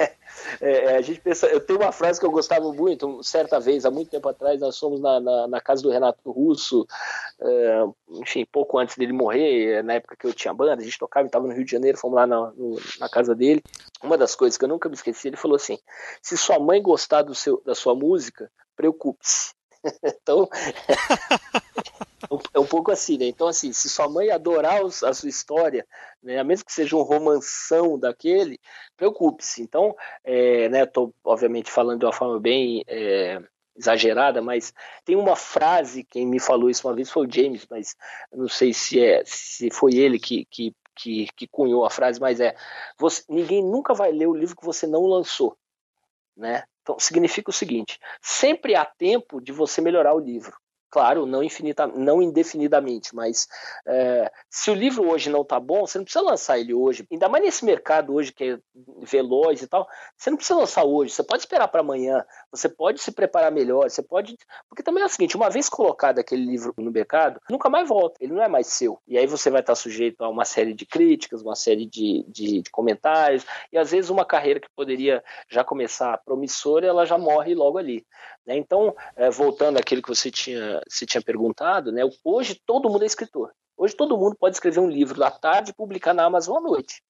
[SPEAKER 1] É, é, a gente pensa, eu tenho uma frase que eu gostava muito, certa vez, há muito tempo atrás, nós fomos na, na, na casa do Renato Russo, é, enfim, pouco antes dele morrer, na época que eu tinha banda, a gente tocava, estava no Rio de Janeiro, fomos lá na, no, na casa dele. Uma das coisas que eu nunca me esqueci, ele falou assim: se sua mãe gostar do seu, da sua música, preocupe-se. então, é um pouco assim, né? Então, assim, se sua mãe adorar a sua história, né, mesmo que seja um romanção daquele, preocupe-se. Então, é, né, estou obviamente falando de uma forma bem é, exagerada, mas tem uma frase, quem me falou isso uma vez foi o James, mas não sei se, é, se foi ele que, que, que, que cunhou a frase, mas é: você, ninguém nunca vai ler o livro que você não lançou. Né? Então, significa o seguinte: sempre há tempo de você melhorar o livro. Claro, não, infinita, não indefinidamente, mas é, se o livro hoje não está bom, você não precisa lançar ele hoje. Ainda mais nesse mercado hoje que é veloz e tal, você não precisa lançar hoje. Você pode esperar para amanhã. Você pode se preparar melhor. Você pode, porque também é o seguinte: uma vez colocado aquele livro no mercado, nunca mais volta. Ele não é mais seu. E aí você vai estar sujeito a uma série de críticas, uma série de, de, de comentários e às vezes uma carreira que poderia já começar promissora, ela já morre logo ali. Né? Então, é, voltando àquilo que você tinha, você tinha perguntado, né? hoje todo mundo é escritor. Hoje todo mundo pode escrever um livro da tarde e publicar na Amazon à noite.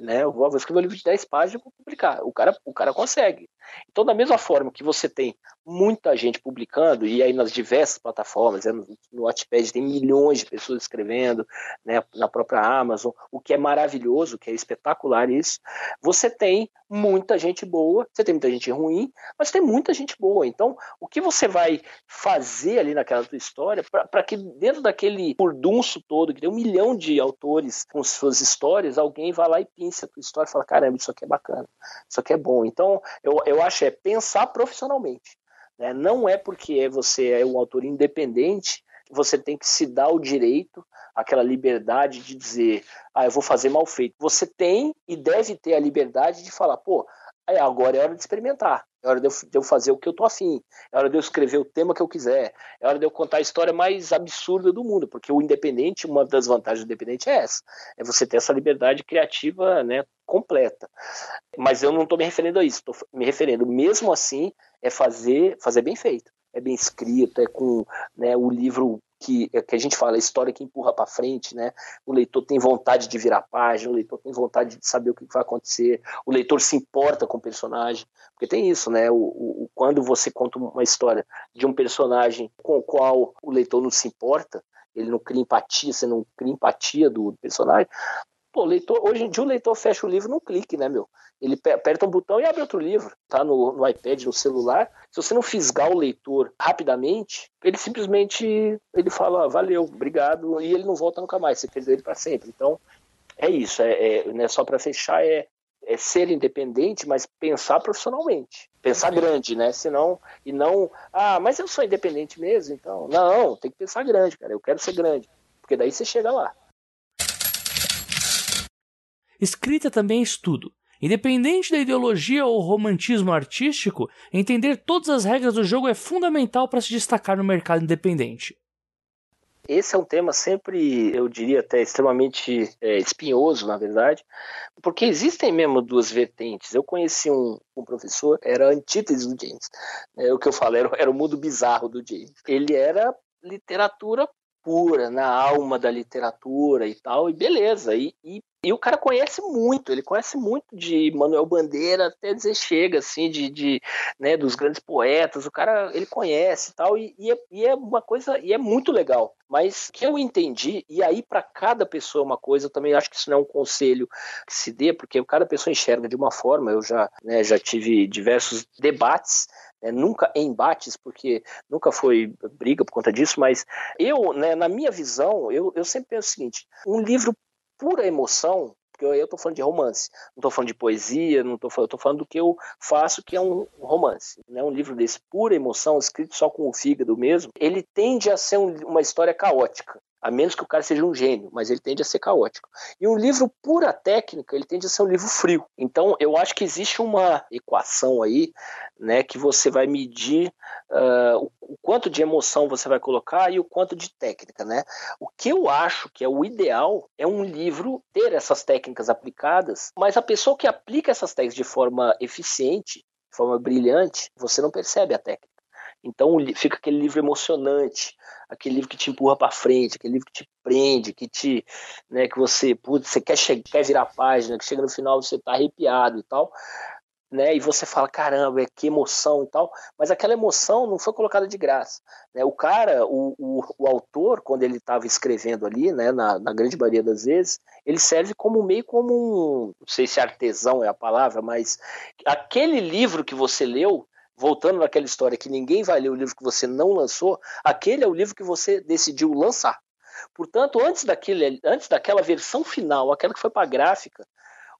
[SPEAKER 1] Né? Eu vou escrever um livro de 10 páginas e vou publicar. O cara, o cara consegue. Então, da mesma forma que você tem muita gente publicando, e aí nas diversas plataformas, né, no, no Wattpad tem milhões de pessoas escrevendo, né, na própria Amazon, o que é maravilhoso, o que é espetacular isso, você tem muita gente boa, você tem muita gente ruim, mas tem muita gente boa. Então, o que você vai fazer ali naquela tua história, para que dentro daquele furdunço todo, que tem um milhão de autores com suas histórias, alguém vá lá e pince a tua história e fala, caramba, isso aqui é bacana, isso aqui é bom. Então, eu, eu acho é pensar profissionalmente. Né? Não é porque você é um autor independente você tem que se dar o direito, aquela liberdade de dizer, ah, eu vou fazer mal feito. Você tem e deve ter a liberdade de falar, pô, é, agora é hora de experimentar. É hora de eu, fazer o que eu tô afim. É hora de eu escrever o tema que eu quiser. É hora de eu contar a história mais absurda do mundo. Porque o independente, uma das vantagens do independente é essa. É você ter essa liberdade criativa né, completa. Mas eu não estou me referindo a isso. Estou me referindo, mesmo assim, é fazer, fazer bem feito. É bem escrito, é com né, o livro que, que a gente fala, a história que empurra para frente, né? O leitor tem vontade de virar página, o leitor tem vontade de saber o que vai acontecer, o leitor se importa com o personagem, porque tem isso, né? O, o, quando você conta uma história de um personagem com o qual o leitor não se importa, ele não cria empatia, você não cria empatia do personagem, Pô, leitor, hoje em dia o leitor fecha o livro num clique, né, meu? Ele aperta um botão e abre outro livro, tá? No, no iPad, no celular. Se você não fisgar o leitor rapidamente, ele simplesmente ele fala, ah, valeu, obrigado, e ele não volta nunca mais. Você perdeu ele para sempre. Então, é isso. É, é né, só para fechar, é, é ser independente, mas pensar profissionalmente. Pensar grande, né? Senão, e não, ah, mas eu sou independente mesmo, então. Não, tem que pensar grande, cara. Eu quero ser grande. Porque daí você chega lá.
[SPEAKER 2] Escrita também é estudo. Independente da ideologia ou romantismo artístico, entender todas as regras do jogo é fundamental para se destacar no mercado independente.
[SPEAKER 1] Esse é um tema sempre, eu diria até extremamente é, espinhoso, na verdade, porque existem mesmo duas vertentes. Eu conheci um, um professor, era a antítese do James. É, o que eu falo, era, era o mundo bizarro do James. Ele era literatura pura, na alma da literatura e tal, e beleza. E, e e o cara conhece muito, ele conhece muito de Manuel Bandeira até dizer chega, assim, de, de né, dos grandes poetas, o cara, ele conhece e tal, e, e, é, e é uma coisa, e é muito legal. Mas que eu entendi, e aí para cada pessoa é uma coisa, eu também acho que isso não é um conselho que se dê, porque cada pessoa enxerga de uma forma, eu já, né, já tive diversos debates é, nunca embates, porque nunca foi briga por conta disso, mas eu, né, na minha visão, eu, eu sempre penso o seguinte: um livro pura emoção, porque eu estou falando de romance, não estou falando de poesia, não estou falando, tô falando do que eu faço, que é um romance. Né? Um livro desse pura emoção, escrito só com o fígado mesmo, ele tende a ser um, uma história caótica a menos que o cara seja um gênio, mas ele tende a ser caótico. E um livro pura técnica, ele tende a ser um livro frio. Então, eu acho que existe uma equação aí, né, que você vai medir uh, o quanto de emoção você vai colocar e o quanto de técnica, né? O que eu acho que é o ideal é um livro ter essas técnicas aplicadas, mas a pessoa que aplica essas técnicas de forma eficiente, de forma brilhante, você não percebe a técnica. Então fica aquele livro emocionante, aquele livro que te empurra para frente, aquele livro que te prende, que te, né, que você, putz, você quer, quer virar página, que chega no final você tá arrepiado e tal, né, e você fala, caramba, é que emoção e tal, mas aquela emoção não foi colocada de graça, né, o cara, o, o, o autor, quando ele estava escrevendo ali, né, na, na, grande maioria das vezes, ele serve como meio como um, não sei se artesão é a palavra, mas aquele livro que você leu, voltando naquela história que ninguém vai ler o livro que você não lançou, aquele é o livro que você decidiu lançar. Portanto, antes, daquele, antes daquela versão final, aquela que foi para a gráfica,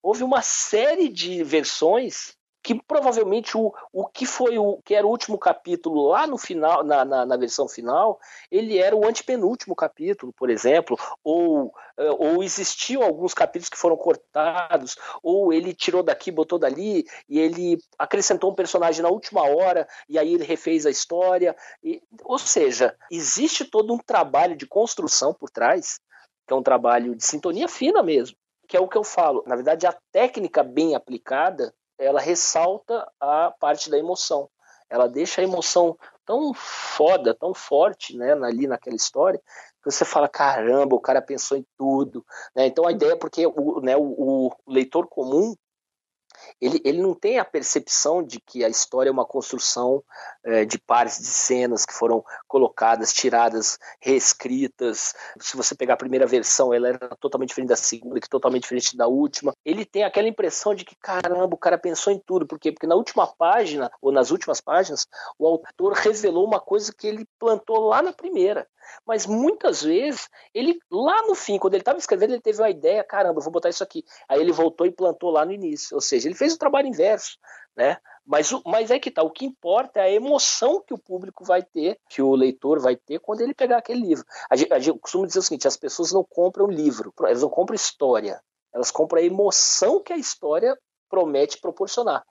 [SPEAKER 1] houve uma série de versões que provavelmente o, o que foi o que era o último capítulo lá no final, na, na, na versão final, ele era o antepenúltimo capítulo, por exemplo, ou, eh, ou existiam alguns capítulos que foram cortados, ou ele tirou daqui, botou dali, e ele acrescentou um personagem na última hora, e aí ele refez a história. E, ou seja, existe todo um trabalho de construção por trás, que é um trabalho de sintonia fina mesmo, que é o que eu falo. Na verdade, a técnica bem aplicada ela ressalta a parte da emoção. Ela deixa a emoção tão foda, tão forte, né, ali naquela história, que você fala, caramba, o cara pensou em tudo, né? Então a ideia é porque o, né, o, o leitor comum ele, ele não tem a percepção de que a história é uma construção é, de pares de cenas que foram colocadas, tiradas, reescritas. Se você pegar a primeira versão, ela era totalmente diferente da segunda, que totalmente diferente da última. Ele tem aquela impressão de que, caramba, o cara pensou em tudo. Por quê? Porque na última página, ou nas últimas páginas, o autor revelou uma coisa que ele plantou lá na primeira. Mas muitas vezes, ele lá no fim, quando ele estava escrevendo, ele teve uma ideia, caramba, eu vou botar isso aqui. Aí ele voltou e plantou lá no início. Ou seja, ele fez o trabalho inverso, né? Mas, mas é que tá, o que importa é a emoção que o público vai ter, que o leitor vai ter quando ele pegar aquele livro. A gente, a gente dizer o seguinte: as pessoas não compram livro, elas não compram história, elas compram a emoção que a história promete proporcionar.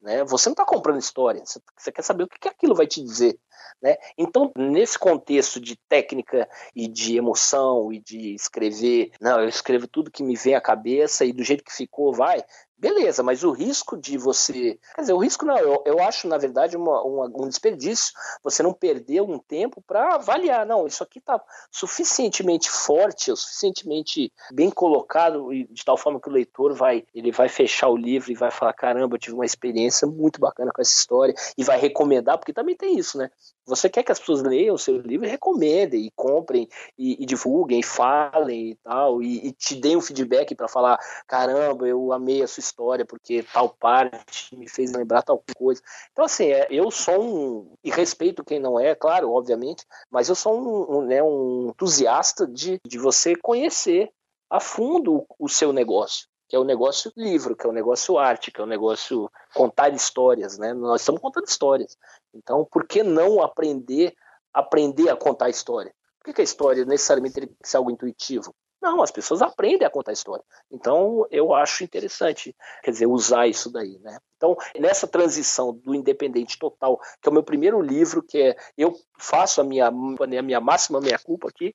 [SPEAKER 1] Né? Você não está comprando história, você quer saber o que, que aquilo vai te dizer. Né? Então, nesse contexto de técnica e de emoção e de escrever, não, eu escrevo tudo que me vem à cabeça e do jeito que ficou vai, Beleza, mas o risco de você. Quer dizer, o risco não, eu, eu acho, na verdade, uma, uma, um desperdício você não perder um tempo para avaliar. Não, isso aqui está suficientemente forte, suficientemente bem colocado, de tal forma que o leitor vai, ele vai fechar o livro e vai falar: caramba, eu tive uma experiência muito bacana com essa história, e vai recomendar, porque também tem isso, né? Você quer que as pessoas leiam o seu livro e recomendem, e comprem, e, e divulguem, e falem e tal, e, e te deem um feedback para falar: caramba, eu amei a sua história porque tal parte me fez lembrar tal coisa. Então, assim, é, eu sou um. E respeito quem não é, claro, obviamente, mas eu sou um, um, né, um entusiasta de, de você conhecer a fundo o seu negócio que é o negócio livro, que é o negócio arte, que é o negócio contar histórias, né? Nós estamos contando histórias. Então, por que não aprender aprender a contar história? Por que, a história necessariamente tem que ser algo intuitivo? Não, as pessoas aprendem a contar história. Então, eu acho interessante, quer dizer, usar isso daí, né? Então, nessa transição do independente total, que é o meu primeiro livro, que é eu faço a minha, a minha máxima minha culpa aqui,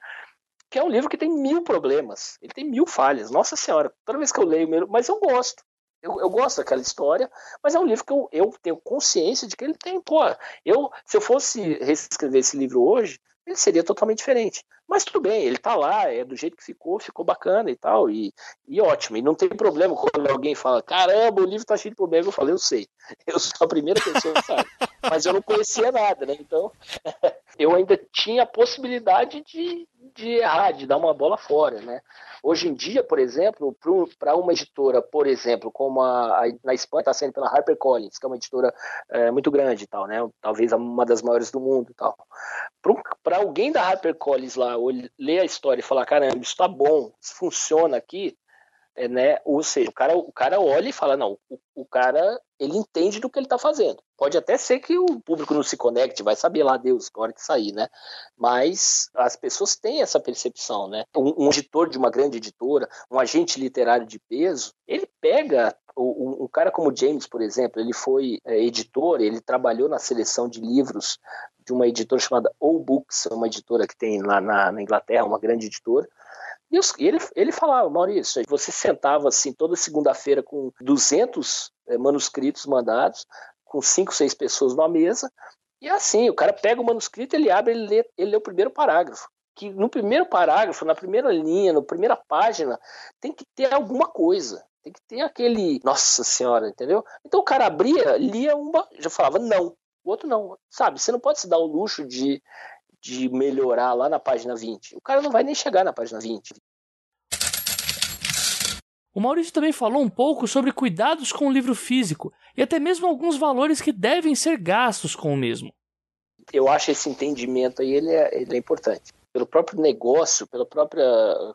[SPEAKER 1] que é um livro que tem mil problemas, ele tem mil falhas. Nossa Senhora, toda vez que eu leio, mas eu gosto. Eu, eu, gosto daquela história, mas é um livro que eu, eu tenho consciência de que ele tem. Pô, eu, se eu fosse reescrever esse livro hoje, ele seria totalmente diferente. Mas tudo bem, ele tá lá, é do jeito que ficou, ficou bacana e tal, e, e ótimo. E não tem problema quando alguém fala, caramba, o livro tá cheio de problema. Eu falei, eu sei, eu sou a primeira pessoa que sabe. Mas eu não conhecia nada, né? Então, eu ainda tinha a possibilidade de, de errar, de dar uma bola fora, né? Hoje em dia, por exemplo, para uma editora, por exemplo, como a, a na Espanha está sendo pela HarperCollins, que é uma editora é, muito grande e tal, né? Talvez uma das maiores do mundo e tal. Para alguém da HarperCollins lá ler a história e falar, caramba, isso tá bom, isso funciona aqui, é, né? Ou seja, o cara, o cara olha e fala, não, o, o cara ele entende do que ele está fazendo. Pode até ser que o público não se conecte, vai saber lá Deus na hora que sair, né? Mas as pessoas têm essa percepção, né? Um, um editor de uma grande editora, um agente literário de peso, ele pega um, um cara como James, por exemplo, ele foi é, editor, ele trabalhou na seleção de livros de uma editora chamada O Books, uma editora que tem lá na, na Inglaterra, uma grande editora. E ele, ele falava, Maurício, você sentava assim toda segunda-feira com 200 é, manuscritos mandados, com cinco, seis pessoas numa mesa, e assim, o cara pega o manuscrito, ele abre, ele lê, ele lê o primeiro parágrafo. Que no primeiro parágrafo, na primeira linha, na primeira página, tem que ter alguma coisa. Tem que ter aquele. Nossa Senhora, entendeu? Então o cara abria, lia uma, já falava não. O outro não. Sabe? Você não pode se dar o luxo de, de melhorar lá na página 20. O cara não vai nem chegar na página 20.
[SPEAKER 2] O Maurício também falou um pouco sobre cuidados com o livro físico e até mesmo alguns valores que devem ser gastos com o mesmo.
[SPEAKER 1] Eu acho esse entendimento aí ele é, ele é importante. Pelo próprio negócio, pela própria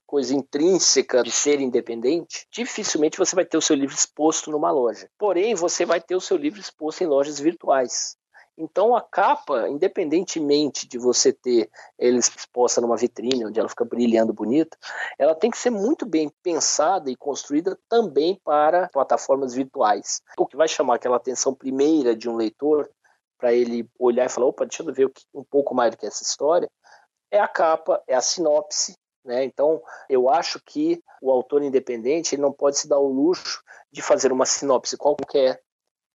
[SPEAKER 1] coisa intrínseca de ser independente, dificilmente você vai ter o seu livro exposto numa loja. Porém, você vai ter o seu livro exposto em lojas virtuais. Então a capa, independentemente de você ter ela exposta numa vitrine onde ela fica brilhando bonita, ela tem que ser muito bem pensada e construída também para plataformas virtuais. O que vai chamar aquela atenção primeira de um leitor para ele olhar e falar, opa, deixa eu ver um pouco mais do que essa história, é a capa, é a sinopse, né? Então, eu acho que o autor independente não pode se dar o luxo de fazer uma sinopse qualquer,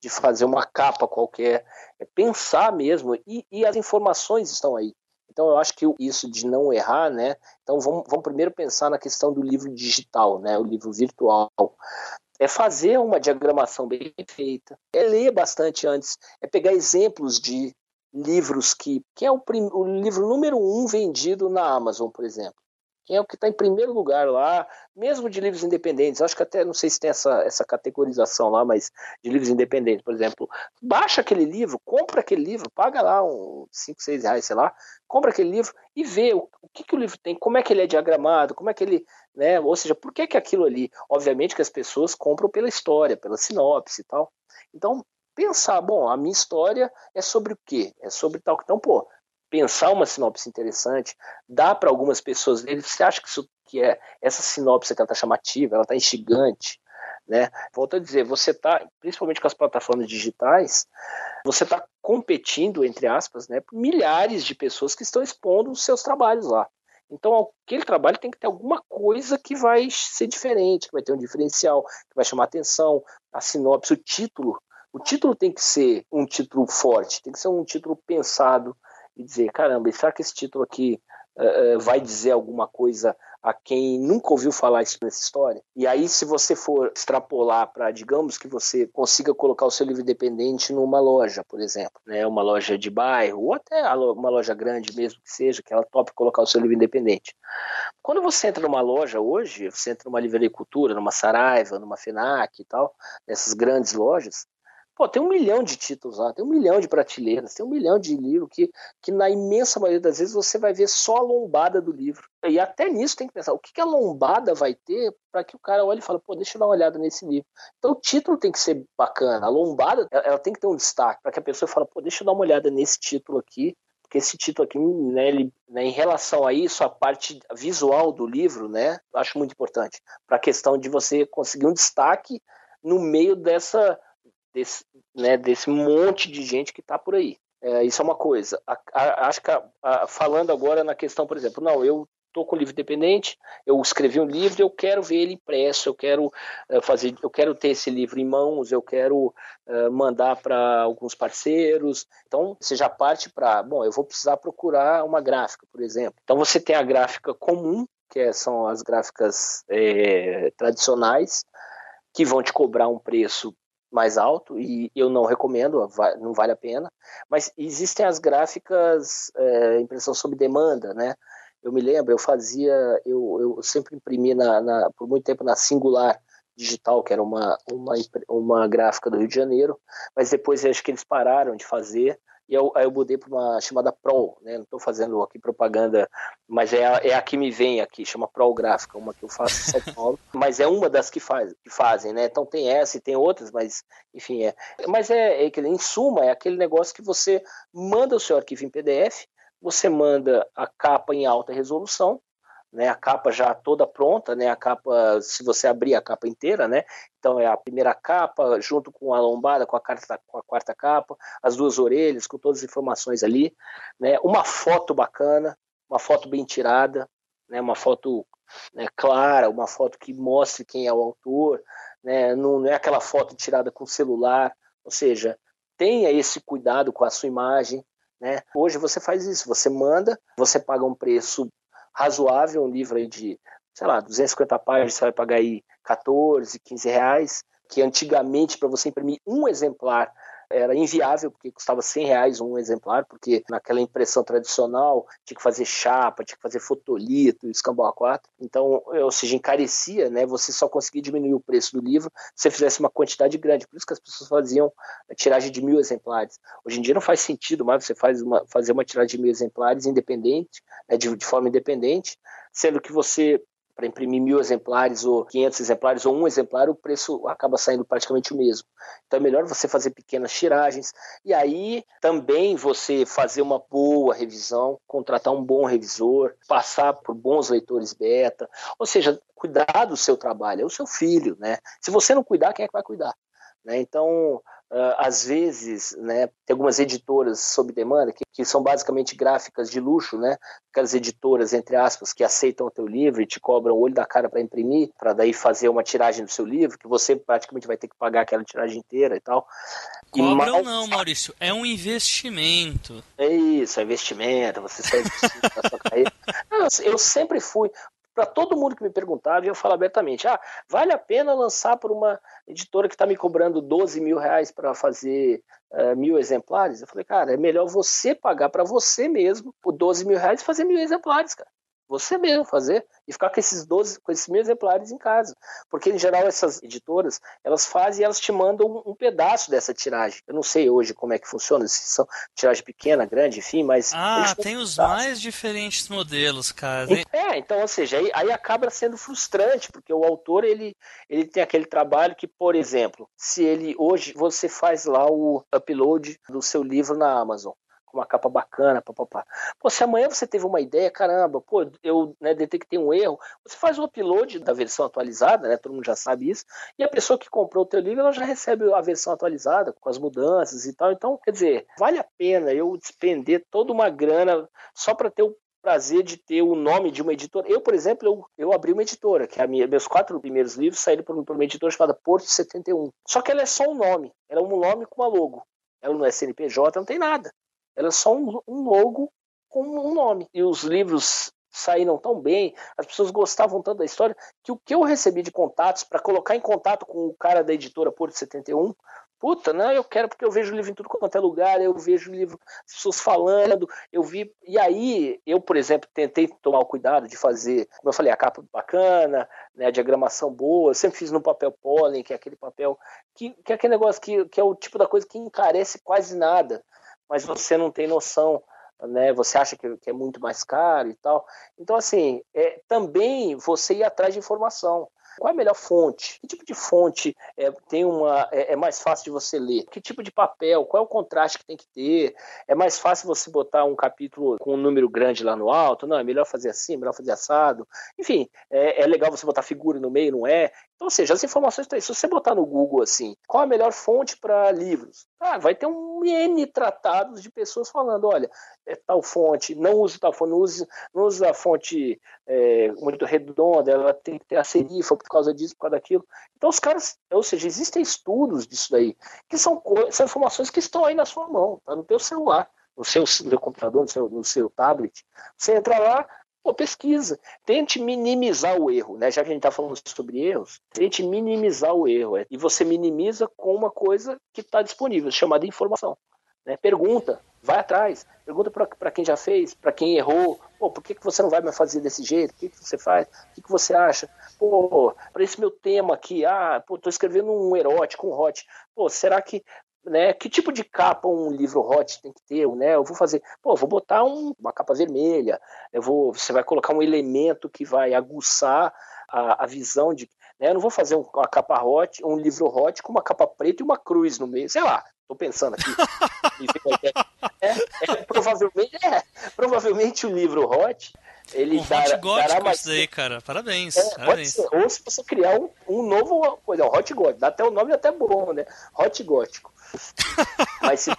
[SPEAKER 1] de fazer uma capa qualquer, é pensar mesmo, e, e, as informações estão aí. Então eu acho que isso de não errar, né? Então vamos, vamos primeiro pensar na questão do livro digital, né? O livro virtual. É fazer uma diagramação bem feita, é ler bastante antes, é pegar exemplos de livros que. Quem é o, prim, o livro número um vendido na Amazon, por exemplo? Quem é o que está em primeiro lugar lá, mesmo de livros independentes. Acho que até não sei se tem essa, essa categorização lá, mas de livros independentes, por exemplo. Baixa aquele livro, compra aquele livro, paga lá uns 5, 6 reais, sei lá, compra aquele livro e vê o, o que, que o livro tem, como é que ele é diagramado, como é que ele. Né, ou seja, por que, que aquilo ali? Obviamente que as pessoas compram pela história, pela sinopse e tal. Então, pensar, bom, a minha história é sobre o quê? É sobre tal. Então, pô, pensar uma sinopse interessante, dá para algumas pessoas lerem. Você acha que isso que é essa sinopse que ela está chamativa, ela está instigante, né? Volto a dizer, você está, principalmente com as plataformas digitais, você está competindo entre aspas, né, por milhares de pessoas que estão expondo os seus trabalhos lá. Então, aquele trabalho tem que ter alguma coisa que vai ser diferente, que vai ter um diferencial, que vai chamar atenção. A sinopse, o título, o título tem que ser um título forte, tem que ser um título pensado, e dizer, caramba, será que esse título aqui uh, vai dizer alguma coisa a quem nunca ouviu falar isso nessa história? E aí, se você for extrapolar para, digamos que você consiga colocar o seu livro independente numa loja, por exemplo, né, uma loja de bairro, ou até uma loja grande mesmo que seja, que ela tope colocar o seu livro independente. Quando você entra numa loja hoje, você entra numa livraria cultura, numa Saraiva, numa FENAC e tal, nessas grandes lojas, Pô, tem um milhão de títulos lá, tem um milhão de prateleiras, tem um milhão de livros que, que na imensa maioria das vezes você vai ver só a lombada do livro. E até nisso tem que pensar, o que, que a lombada vai ter para que o cara olhe e fale, pô, deixa eu dar uma olhada nesse livro. Então o título tem que ser bacana, a lombada ela tem que ter um destaque, para que a pessoa fale, pô, deixa eu dar uma olhada nesse título aqui, porque esse título aqui, né, ele, né, em relação a isso, a parte visual do livro, né, eu acho muito importante, para a questão de você conseguir um destaque no meio dessa desse, né, desse monte de gente que está por aí. É, isso é uma coisa. A, a, acho que a, falando agora na questão, por exemplo, não, eu estou com livro independente, eu escrevi um livro, eu quero ver ele impresso, eu quero uh, fazer, eu quero ter esse livro em mãos, eu quero uh, mandar para alguns parceiros. Então você já parte para, bom, eu vou precisar procurar uma gráfica, por exemplo. Então você tem a gráfica comum, que é, são as gráficas é, tradicionais, que vão te cobrar um preço mais alto e eu não recomendo, não vale a pena. Mas existem as gráficas é, impressão sob demanda, né? Eu me lembro, eu fazia, eu, eu sempre imprimi na, na, por muito tempo na Singular Digital, que era uma, uma, uma gráfica do Rio de Janeiro, mas depois acho que eles pararam de fazer e eu, aí eu mudei para uma chamada Pro, né? Não estou fazendo aqui propaganda, mas é a, é a que me vem aqui, chama Pro Gráfica, uma que eu faço em São Paulo, mas é uma das que, faz, que fazem, né? Então tem essa e tem outras, mas enfim, é. Mas é, é em suma, é aquele negócio que você manda o seu arquivo em PDF, você manda a capa em alta resolução, né, a capa já toda pronta, né, a capa, se você abrir a capa inteira, né, então é a primeira capa junto com a lombada, com a, quarta, com a quarta capa, as duas orelhas, com todas as informações ali, né, uma foto bacana, uma foto bem tirada, né, uma foto né, clara, uma foto que mostre quem é o autor, né, não, não é aquela foto tirada com celular, ou seja, tenha esse cuidado com a sua imagem, né? Hoje você faz isso, você manda, você paga um preço razoável, um livro aí de, sei lá, 250 páginas, você vai pagar aí 14, 15 reais, que antigamente para você imprimir um exemplar era inviável, porque custava 100 reais um exemplar, porque naquela impressão tradicional tinha que fazer chapa, tinha que fazer fotolito, escambau a 4. Então, ou seja, encarecia, né? Você só conseguia diminuir o preço do livro se você fizesse uma quantidade grande. Por isso que as pessoas faziam tiragem de mil exemplares. Hoje em dia não faz sentido mais você faz uma, fazer uma tiragem de mil exemplares independente, né, de, de forma independente, sendo que você para imprimir mil exemplares ou 500 exemplares ou um exemplar, o preço acaba saindo praticamente o mesmo. Então é melhor você fazer pequenas tiragens e aí também você fazer uma boa revisão, contratar um bom revisor, passar por bons leitores beta, ou seja, cuidar do seu trabalho, é o seu filho, né? Se você não cuidar, quem é que vai cuidar? Né? Então, Uh, às vezes, né, tem algumas editoras sob demanda, que, que, são basicamente gráficas de luxo, né, aquelas editoras, entre aspas, que aceitam o teu livro e te cobram o olho da cara para imprimir, para daí fazer uma tiragem do seu livro, que você praticamente vai ter que pagar aquela tiragem inteira e tal.
[SPEAKER 2] Cobram mais... não, Maurício, é um investimento.
[SPEAKER 1] É isso, é investimento, você sai na sua carreira. eu sempre fui, para todo mundo que me perguntava, eu falo abertamente: ah, vale a pena lançar por uma editora que está me cobrando 12 mil reais para fazer uh, mil exemplares? Eu falei, cara, é melhor você pagar para você mesmo por 12 mil reais e fazer mil exemplares, cara você mesmo fazer e ficar com esses 12, com esses mil exemplares em casa. Porque, em geral, essas editoras, elas fazem e elas te mandam um, um, pedaço dessa tiragem. Eu não sei hoje como é que funciona, se são tiragem pequena, grande, enfim, mas...
[SPEAKER 2] Ah, tem os mais diferentes modelos, cara.
[SPEAKER 1] É, então, ou seja, aí, aí acaba sendo frustrante, porque o autor, ele, ele tem aquele trabalho que, por exemplo, se ele, hoje, você faz lá o upload do seu livro na Amazon, com uma capa bacana, papapá. Pô, se amanhã você teve uma ideia, caramba, pô, eu né, detectei um erro, você faz o upload da versão atualizada, né? Todo mundo já sabe isso, e a pessoa que comprou o teu livro, ela já recebe a versão atualizada, com as mudanças e tal. Então, quer dizer, vale a pena eu despender toda uma grana só para ter o prazer de ter o nome de uma editora. Eu, por exemplo, eu, eu abri uma editora, que é a minha, meus quatro primeiros livros saíram por, por uma editora chamada Porto 71. Só que ela é só um nome, ela é um nome com uma logo. Ela não é CNPJ, não tem nada. Era só um, logo com um nome. E os livros saíram tão bem, as pessoas gostavam tanto da história, que o que eu recebi de contatos para colocar em contato com o cara da editora Porto 71, puta, não, eu quero porque eu vejo o livro em tudo quanto é lugar, eu vejo o livro, as pessoas falando, eu vi, e aí eu, por exemplo, tentei tomar o cuidado de fazer, como eu falei, a capa bacana, né, a diagramação boa, eu sempre fiz no papel pólen, que é aquele papel, que, que é aquele negócio que, que é o tipo da coisa que encarece quase nada, mas você não tem noção, né? Você acha que, que é muito mais caro e tal. Então, assim, é, também você ir atrás de informação. Qual é a melhor fonte? Que tipo de fonte é, tem uma, é, é, mais fácil de você ler? Que tipo de papel? Qual é o contraste que tem que ter? É mais fácil você botar um capítulo com um número grande lá no alto? Não, é melhor fazer assim, melhor fazer assado. Enfim, é, é legal você botar figura no meio, não é? Então, ou seja, as informações estão aí. Se você botar no Google assim, qual a melhor fonte para livros? Ah, vai ter um N tratados de pessoas falando, olha, é tal fonte, não use tal fonte, não use, não use a fonte é, muito redonda, ela tem que ter a serifa por causa disso, por causa daquilo. Então os caras, ou seja, existem estudos disso daí, que são, são informações que estão aí na sua mão, tá no teu celular, no seu, no seu computador, no seu, no seu tablet. Você entra lá, Pô, pesquisa. Tente minimizar o erro, né? Já que a gente está falando sobre erros, tente minimizar o erro. É. E você minimiza com uma coisa que está disponível, chamada informação. Né? Pergunta, vai atrás. Pergunta para quem já fez, para quem errou. Pô, por que, que você não vai mais fazer desse jeito? O que, que você faz? O que, que você acha? Pô, para esse meu tema aqui, ah, pô, tô escrevendo um erótico, um hot. Pô, será que né? Que tipo de capa um livro hot tem que ter, né? Eu vou fazer, pô, vou botar um, uma capa vermelha, eu vou, você vai colocar um elemento que vai aguçar a, a visão de, né? Eu não vou fazer um, uma capa hot, um livro hot com uma capa preta e uma cruz no meio, sei lá. Tô pensando aqui. é, é, provavelmente, é, provavelmente o livro hot ele
[SPEAKER 2] um dará, hot gótico dará mais... isso daí, cara. Parabéns.
[SPEAKER 1] É,
[SPEAKER 2] parabéns.
[SPEAKER 1] Ou se você criar um, um novo. Coisa, um hot gótico. Dá até o nome até bom, né? Hot gótico. Mas se,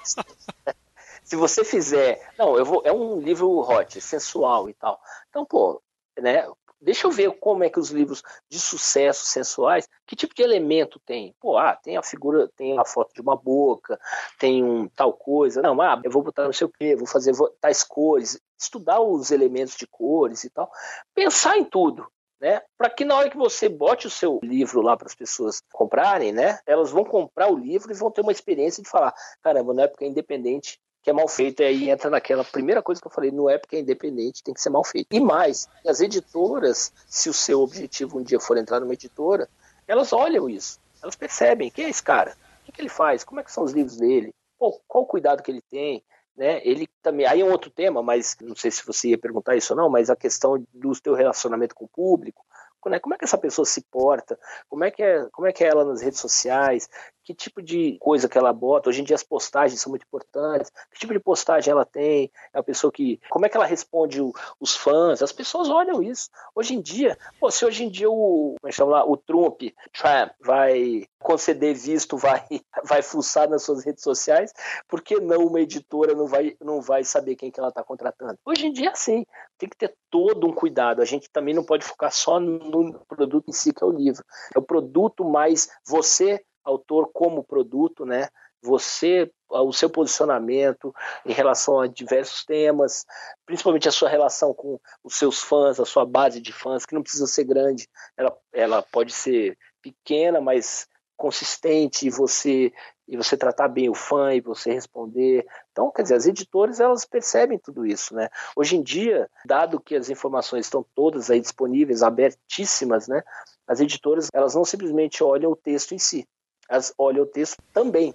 [SPEAKER 1] se você fizer. Não, eu vou. É um livro hot, sensual e tal. Então, pô, né? Deixa eu ver como é que os livros de sucesso sensuais, que tipo de elemento tem? Pô, ah, tem a figura, tem a foto de uma boca, tem um tal coisa. Não, ah, eu vou botar não sei o quê, vou fazer tais cores, estudar os elementos de cores e tal. Pensar em tudo, né? Para que na hora que você bote o seu livro lá para as pessoas comprarem, né? Elas vão comprar o livro e vão ter uma experiência de falar, caramba, na época independente que é mal feito, e aí entra naquela primeira coisa que eu falei, não é porque é independente, tem que ser mal feito. E mais, as editoras, se o seu objetivo um dia for entrar numa editora, elas olham isso, elas percebem, quem é esse cara? O que, que ele faz? Como é que são os livros dele? Pô, qual o cuidado que ele tem? Né? Ele também, aí é um outro tema, mas não sei se você ia perguntar isso ou não, mas a questão do teu relacionamento com o público, né? Como é que essa pessoa se porta? Como é que é, como é que é ela nas redes sociais? Que tipo de coisa que ela bota? Hoje em dia as postagens são muito importantes. Que tipo de postagem ela tem? É a pessoa que, como é que ela responde o, os fãs? As pessoas olham isso. Hoje em dia, pô, se hoje em dia o, como é que lá, o Trump, Trump vai conceder visto, vai vai fuçar nas suas redes sociais, por que não uma editora não vai não vai saber quem que ela está contratando? Hoje em dia é assim, tem que ter todo um cuidado. A gente também não pode focar só no produto em si, que é o livro. É o produto mais você, autor, como produto, né? Você, o seu posicionamento em relação a diversos temas, principalmente a sua relação com os seus fãs, a sua base de fãs, que não precisa ser grande, ela, ela pode ser pequena, mas consistente e você e você tratar bem o fã e você responder. Então, quer dizer, as editoras elas percebem tudo isso, né? Hoje em dia, dado que as informações estão todas aí disponíveis, abertíssimas, né? As editoras elas não simplesmente olham o texto em si, elas olham o texto também,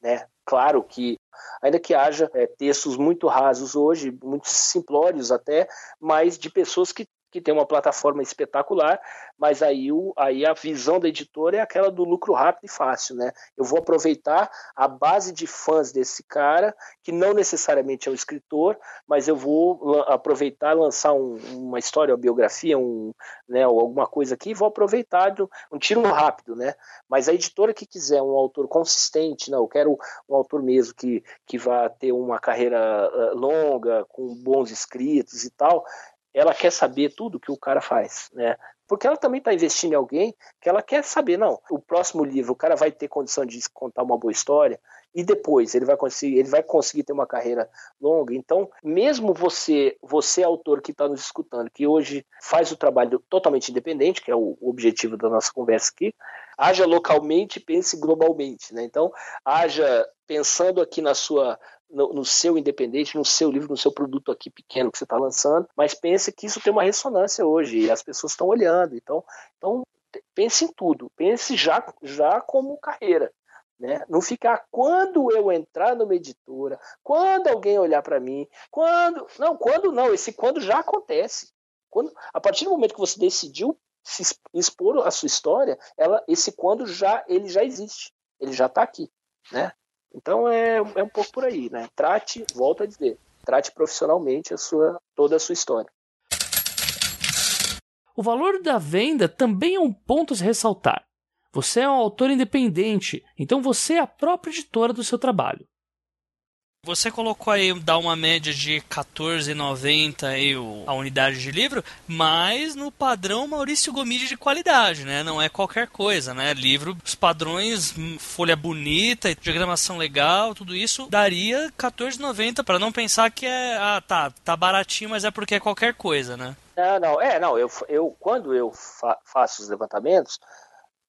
[SPEAKER 1] né? Claro que ainda que haja é, textos muito rasos hoje, muito simplórios até, mas de pessoas que que tem uma plataforma espetacular, mas aí, o, aí a visão da editora é aquela do lucro rápido e fácil, né? Eu vou aproveitar a base de fãs desse cara, que não necessariamente é o escritor, mas eu vou aproveitar lançar um, uma história, uma biografia, um, né, alguma coisa aqui, e vou aproveitar um tiro rápido, né? Mas a editora que quiser um autor consistente, não, eu quero um autor mesmo que, que vá ter uma carreira ah, longa, com bons escritos e tal, ela quer saber tudo que o cara faz, né? Porque ela também está investindo em alguém que ela quer saber, não, o próximo livro o cara vai ter condição de contar uma boa história e depois ele vai conseguir, ele vai conseguir ter uma carreira longa. Então, mesmo você, você autor que está nos escutando, que hoje faz o trabalho totalmente independente, que é o objetivo da nossa conversa aqui, haja localmente, pense globalmente, né? Então, haja pensando aqui na sua no, no, seu independente, no seu livro, no seu produto aqui pequeno que você está lançando, mas pense que isso tem uma ressonância hoje e as pessoas estão olhando. Então, então pense em tudo, pense já, já como carreira. Né? Não ficar quando eu entrar numa editora, quando alguém olhar para mim, quando. Não, quando não, esse quando já acontece. Quando, a partir do momento que você decidiu se expor a sua história, ela, esse quando já ele já existe, ele já está aqui, né? Então é, é um pouco por aí, né? Trate, volto a dizer, trate profissionalmente a sua, toda a sua história.
[SPEAKER 2] O valor da venda também é um ponto a se ressaltar. Você é um autor independente, então você é a própria editora do seu trabalho. Você colocou aí, dá uma média de 14,90 aí a unidade de livro, mas no padrão Maurício Gomide de qualidade, né? Não é qualquer coisa, né? Livro, os padrões, hum, folha bonita, diagramação legal, tudo isso daria 14,90 para não pensar que é, ah, tá, tá baratinho, mas é porque é qualquer coisa, né?
[SPEAKER 1] Não, não, é, não, eu, eu quando eu fa faço os levantamentos,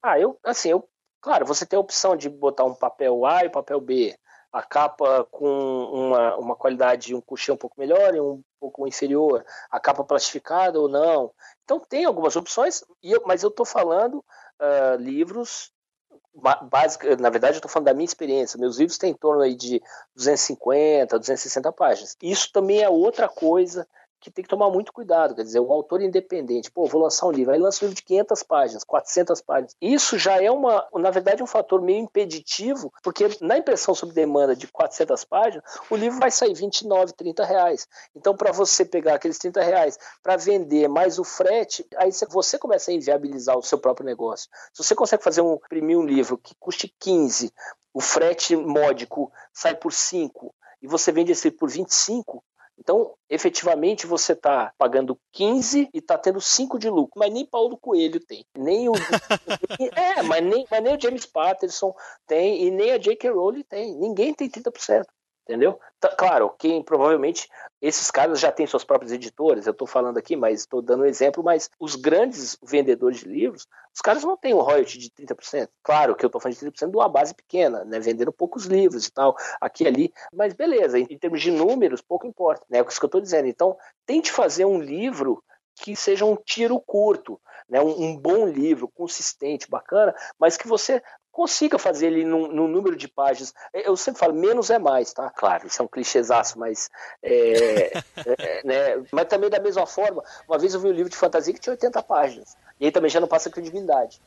[SPEAKER 1] ah, eu, assim, eu, claro, você tem a opção de botar um papel A e papel B, a capa com uma, uma qualidade, um cuchão um pouco melhor e um pouco inferior, a capa plastificada ou não. Então tem algumas opções, mas eu estou falando uh, livros básica, na verdade eu estou falando da minha experiência, meus livros têm em torno aí de 250, 260 páginas. Isso também é outra coisa que tem que tomar muito cuidado. Quer dizer, o autor independente, pô, vou lançar um livro, aí lança um livro de 500 páginas, 400 páginas. Isso já é uma, na verdade, um fator meio impeditivo, porque na impressão sob demanda de 400 páginas, o livro vai sair 29, 30 reais. Então, para você pegar aqueles 30 reais para vender mais o frete, aí você começa a inviabilizar o seu próprio negócio. Se você consegue fazer um, imprimir um livro que custe 15, o frete módico sai por 5, e você vende esse por 25, então, efetivamente, você está pagando 15 e está tendo 5 de lucro. Mas nem Paulo Coelho tem. Nem o. é, mas nem, mas nem o James Patterson tem e nem a J.K. Rowling tem. Ninguém tem 30% entendeu? Claro, quem provavelmente esses caras já têm suas próprias editoras, eu estou falando aqui, mas estou dando um exemplo, mas os grandes vendedores de livros, os caras não têm um royalty de 30%. Claro que eu estou falando de 30% de uma base pequena, né, vendendo poucos livros e tal, aqui e ali, mas beleza, em, em termos de números, pouco importa, né, é isso que eu estou dizendo. Então, tente fazer um livro que seja um tiro curto, né, um, um, bom livro, consistente, bacana, mas que você consiga fazer ele num, num, número de páginas. Eu sempre falo, menos é mais, tá? Claro, isso é um clichêzaço, mas. É, é, né? Mas também da mesma forma, uma vez eu vi um livro de fantasia que tinha 80 páginas. E aí também já não passa credibilidade.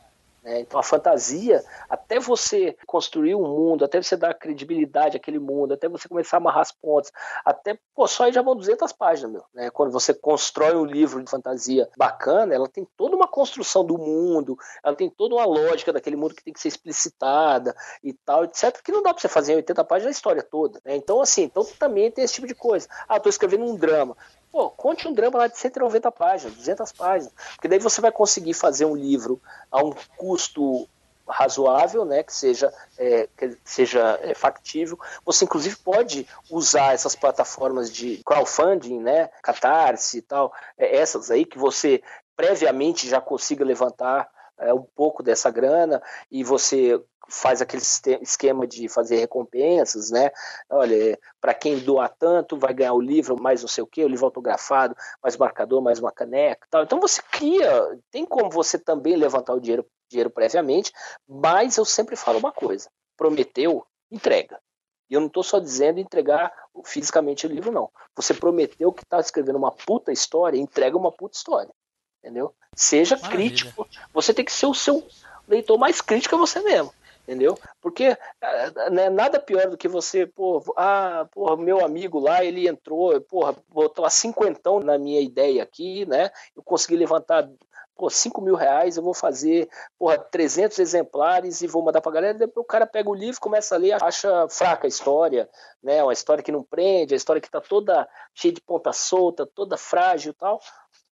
[SPEAKER 1] Né? Então a fantasia, até você construir um mundo, até você dar credibilidade àquele mundo, até você começar a amarrar as pontas, até, pô, só aí já vão 200 páginas, meu. Né? Quando você constrói um livro de fantasia bacana, ela tem toda uma construção do mundo, ela tem toda uma lógica daquele mundo que tem que ser explicitada e tal, etc. Que não dá pra você fazer em 80 páginas a história toda. Né? Então, assim, então também tem esse tipo de coisa. Ah, tô escrevendo um drama. Pô, conte um drama lá de 190 páginas, 200 páginas, porque daí você vai conseguir fazer um livro a um custo razoável, né, que seja, é, que seja é, factível. Você inclusive pode usar essas plataformas de crowdfunding, né, Catarse e tal, é, essas aí que você previamente já consiga levantar é, um pouco dessa grana e você faz aquele esquema de fazer recompensas, né? Olha, para quem doar tanto, vai ganhar o livro, mais não sei o quê, o livro autografado, mais marcador, mais uma caneca, tal. Então você cria, tem como você também levantar o dinheiro, dinheiro previamente, mas eu sempre falo uma coisa: prometeu, entrega. E eu não estou só dizendo entregar fisicamente o livro, não. Você prometeu que está escrevendo uma puta história, entrega uma puta história. Entendeu? Seja Maravilha. crítico. Você tem que ser o seu leitor mais crítico a você mesmo entendeu? Porque eh, né, nada pior do que você, pô, ah, porra, meu amigo lá, ele entrou, porra, botou a cinquentão na minha ideia aqui, né? Eu consegui levantar pô, 5 mil reais, eu vou fazer, porra, 300 exemplares e vou mandar pra galera. Depois o cara pega o livro, começa a ler, acha fraca a história, né? Uma história que não prende, a história que tá toda cheia de ponta solta, toda frágil e tal.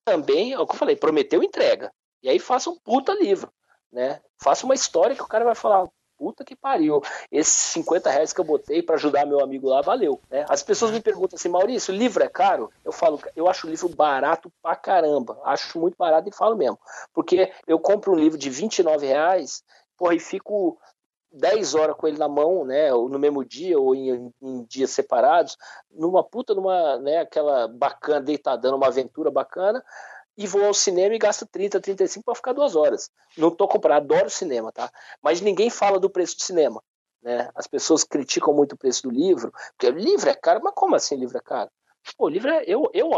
[SPEAKER 1] Também, é o que eu falei, prometeu entrega. E aí faça um puta livro, né? Faça uma história que o cara vai falar, puta que pariu. Esses 50 reais que eu botei para ajudar meu amigo lá, valeu. Né? As pessoas me perguntam assim, Maurício, livro é caro? Eu falo, eu acho o livro barato pra caramba. Acho muito barato e falo mesmo. Porque eu compro um livro de 29 reais, porra, e fico 10 horas com ele na mão, né, ou no mesmo dia, ou em, em, dias separados, numa puta, numa, né, aquela bacana, deitadão, uma aventura bacana, e vou ao cinema e gasto 30, 35 para ficar duas horas. Não estou comprando, adoro cinema, tá? Mas ninguém fala do preço do cinema. Né? As pessoas criticam muito o preço do livro, porque o livro é caro, mas como assim livro é caro? Pô, livro é, eu, eu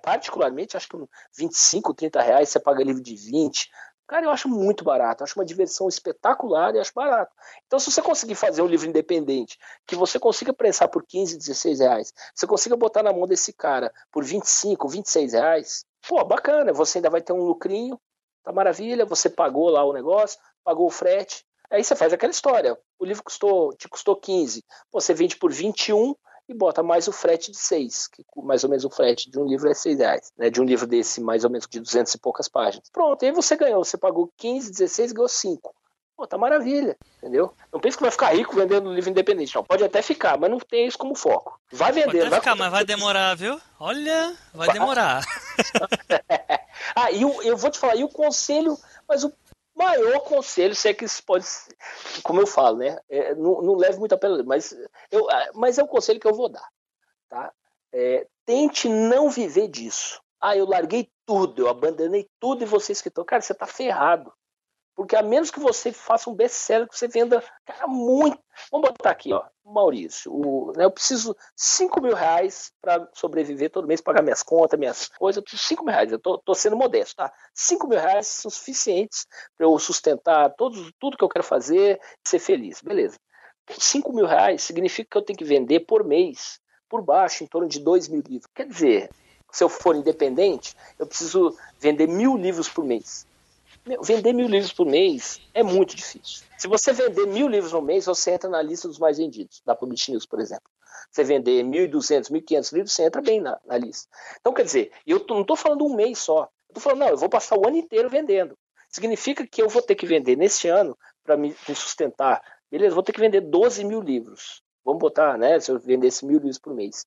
[SPEAKER 1] particularmente acho que 25, 30 reais você paga livro de 20. Cara, eu acho muito barato, acho uma diversão espetacular e acho barato. Então, se você conseguir fazer um livro independente, que você consiga prensar por 15, 16 reais, você consiga botar na mão desse cara por 25, 26 reais, Pô, bacana, você ainda vai ter um lucrinho, tá maravilha, você pagou lá o negócio, pagou o frete, aí você faz aquela história. O livro custou, te custou 15, você vende por 21 e bota mais o frete de 6, que mais ou menos o frete de um livro é 6 reais, né? De um livro desse, mais ou menos de 200 e poucas páginas. Pronto, aí você ganhou, você pagou 15, 16, ganhou 5. Pô, tá maravilha, entendeu? Não pense que vai ficar rico vendendo livro independente, não. Pode até ficar, mas não tem isso como foco. Vai vender. Pode
[SPEAKER 2] vai ficar, mas vai demorar, viu? Olha, vai, vai. demorar.
[SPEAKER 1] ah, e eu, eu vou te falar, e o conselho, mas o maior conselho, se é que isso pode, como eu falo, né? É, não, não leve muito a pena, mas, eu, ah, mas é o conselho que eu vou dar, tá? É, tente não viver disso. Ah, eu larguei tudo, eu abandonei tudo e vocês que estão. Cara, você tá ferrado. Porque a menos que você faça um best-seller, que você venda, cara, muito. Vamos botar aqui, ó, Maurício. O, né, eu preciso 5 mil reais para sobreviver todo mês, pagar minhas contas, minhas coisas. Eu preciso 5 mil reais. Eu tô, tô sendo modesto, tá? 5 mil reais são suficientes para eu sustentar todos, tudo que eu quero fazer e ser feliz. Beleza. 5 mil reais significa que eu tenho que vender por mês, por baixo, em torno de 2 mil livros. Quer dizer, se eu for independente, eu preciso vender mil livros por mês. Meu, vender mil livros por mês é muito difícil. Se você vender mil livros no mês, você entra na lista dos mais vendidos, da Publish News, por exemplo. Você vender 1.200, 1.500 livros, você entra bem na, na lista. Então, quer dizer, eu não estou falando um mês só. Eu estou falando, não, eu vou passar o ano inteiro vendendo. Significa que eu vou ter que vender neste ano para me, me, sustentar. Beleza, vou ter que vender 12 mil livros. Vamos botar, né? Se eu vendesse mil livros por mês.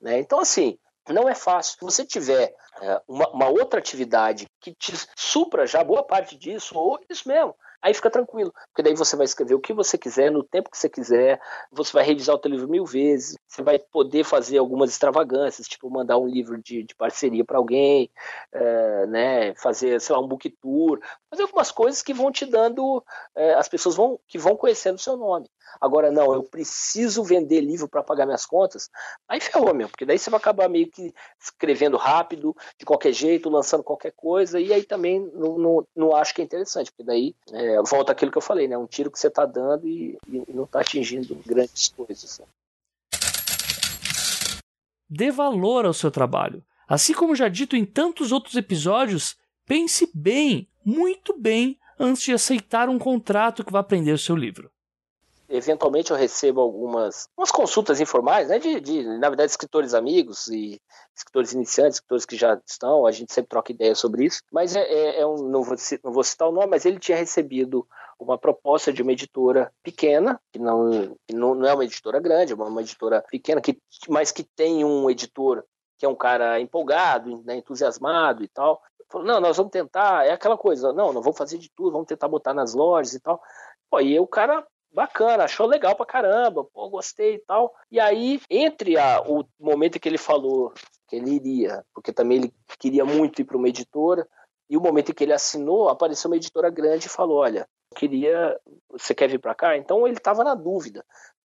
[SPEAKER 1] Né? Então, assim, não é fácil. Se você tiver é, uma, uma, outra atividade que te supra já boa parte disso, ou isso mesmo, aí fica tranquilo. Porque daí você vai escrever o que você quiser, no tempo que você quiser, você vai revisar o teu livro mil vezes, você vai poder fazer algumas extravagâncias, tipo mandar um livro de, de parceria para alguém, é, né, fazer, sei lá, um book tour, fazer algumas coisas que vão te dando, é, as pessoas vão, que vão conhecendo o seu nome. Agora, não, eu preciso vender livro para pagar minhas contas. Aí ferrou, meu, porque daí você vai acabar meio que escrevendo rápido, de qualquer jeito, lançando qualquer coisa, e aí também não, não, não acho que é interessante, porque daí é, volta aquilo que eu falei, né? Um tiro que você está dando e, e não está atingindo grandes coisas. Né?
[SPEAKER 2] Dê valor ao seu trabalho. Assim como já dito em tantos outros episódios, pense bem, muito bem, antes de aceitar um contrato que vai prender o seu livro
[SPEAKER 1] eventualmente eu recebo algumas umas consultas informais, né, de, de, na verdade, escritores amigos e escritores iniciantes, escritores que já estão, a gente sempre troca ideias sobre isso, mas é, é, é um, não vou, não vou citar o nome, mas ele tinha recebido uma proposta de uma editora pequena, que não, que não, não é uma editora grande, é uma, uma editora pequena, que, mas que tem um editor que é um cara empolgado, né, entusiasmado e tal. Falou, não, nós vamos tentar, é aquela coisa, não, não vamos fazer de tudo, vamos tentar botar nas lojas e tal. Pô, e o cara bacana, achou legal pra caramba, pô, gostei e tal. E aí, entre a, o momento que ele falou que ele iria, porque também ele queria muito ir para uma editora, e o momento em que ele assinou, apareceu uma editora grande e falou: Olha, queria, você quer vir para cá? Então ele estava na dúvida.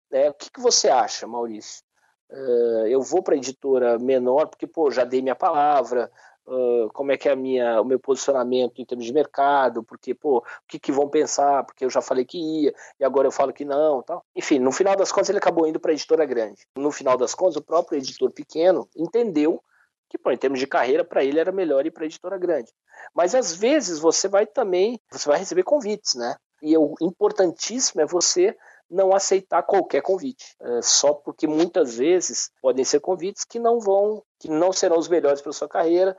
[SPEAKER 1] Né? O que, que você acha, Maurício? Uh, eu vou para editora menor, porque pô, já dei minha palavra, Uh, como é que é minha, o meu posicionamento em termos de mercado, porque, pô, o que, que vão pensar, porque eu já falei que ia, e agora eu falo que não, tal. Enfim, no final das contas ele acabou indo para a editora grande. No final das contas, o próprio editor pequeno entendeu que, pô, em termos de carreira, para ele era melhor ir para a editora grande. Mas às vezes você vai também, você vai receber convites, né? E o importantíssimo é você não aceitar qualquer convite, é, só porque muitas vezes podem ser convites que não vão, que não serão os melhores para sua carreira.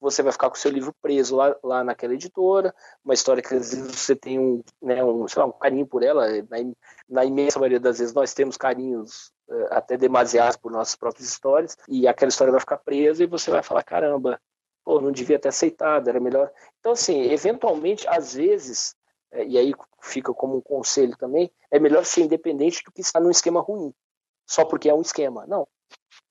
[SPEAKER 1] Você vai ficar com o seu livro preso lá, lá naquela editora, uma história que às vezes você tem um, né, um, lá, um carinho por ela. Na, na, imensa maioria das vezes nós temos carinhos é, até demasiados por nossas próprias histórias, e aquela história vai ficar presa e você vai falar: caramba, pô, não devia ter aceitado, era melhor. Então, assim, eventualmente, às vezes, é, e aí fica como um conselho também, é melhor ser independente do que estar num esquema ruim, só porque é um esquema. Não.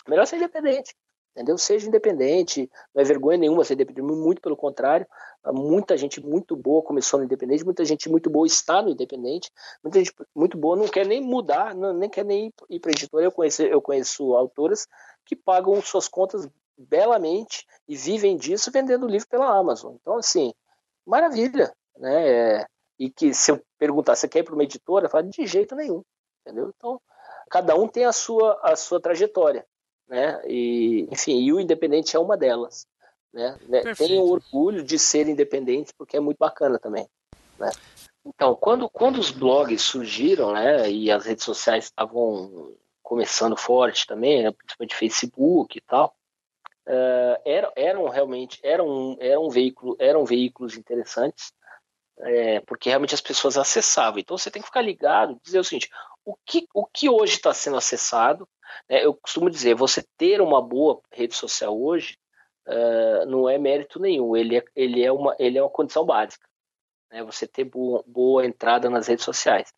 [SPEAKER 1] É melhor ser independente. Entendeu? Seja independente, não é vergonha nenhuma ser independente, muito pelo contrário. Muita gente muito boa começou no independente, muita gente muito boa está no independente, muita gente muito boa não quer nem mudar, não, nem quer nem ir para editora. Eu conheço, eu conheço autoras que pagam suas contas belamente e vivem disso vendendo livro pela Amazon. Então, assim, maravilha. Né? É, e que se eu perguntar, você quer ir para uma editora? Eu falo, de jeito nenhum, entendeu? Então, cada um tem a sua, a sua trajetória, né? E, enfim, e o independente é uma delas, né? né? Tenho orgulho de ser independente, porque é muito bacana também, né? Então, quando, quando os blogs surgiram, né, e as redes sociais estavam começando forte também, né, principalmente Facebook e tal, uh, eram, eram realmente eram, eram, veículo, eram veículos interessantes, é, porque realmente as pessoas acessavam. Então você tem que ficar ligado, dizer o seguinte: o que, o que hoje está sendo acessado? Né, eu costumo dizer, você ter uma boa rede social hoje uh, não é mérito nenhum, ele é, ele é, uma, ele é uma condição básica. Né, você ter boa, boa entrada nas redes sociais.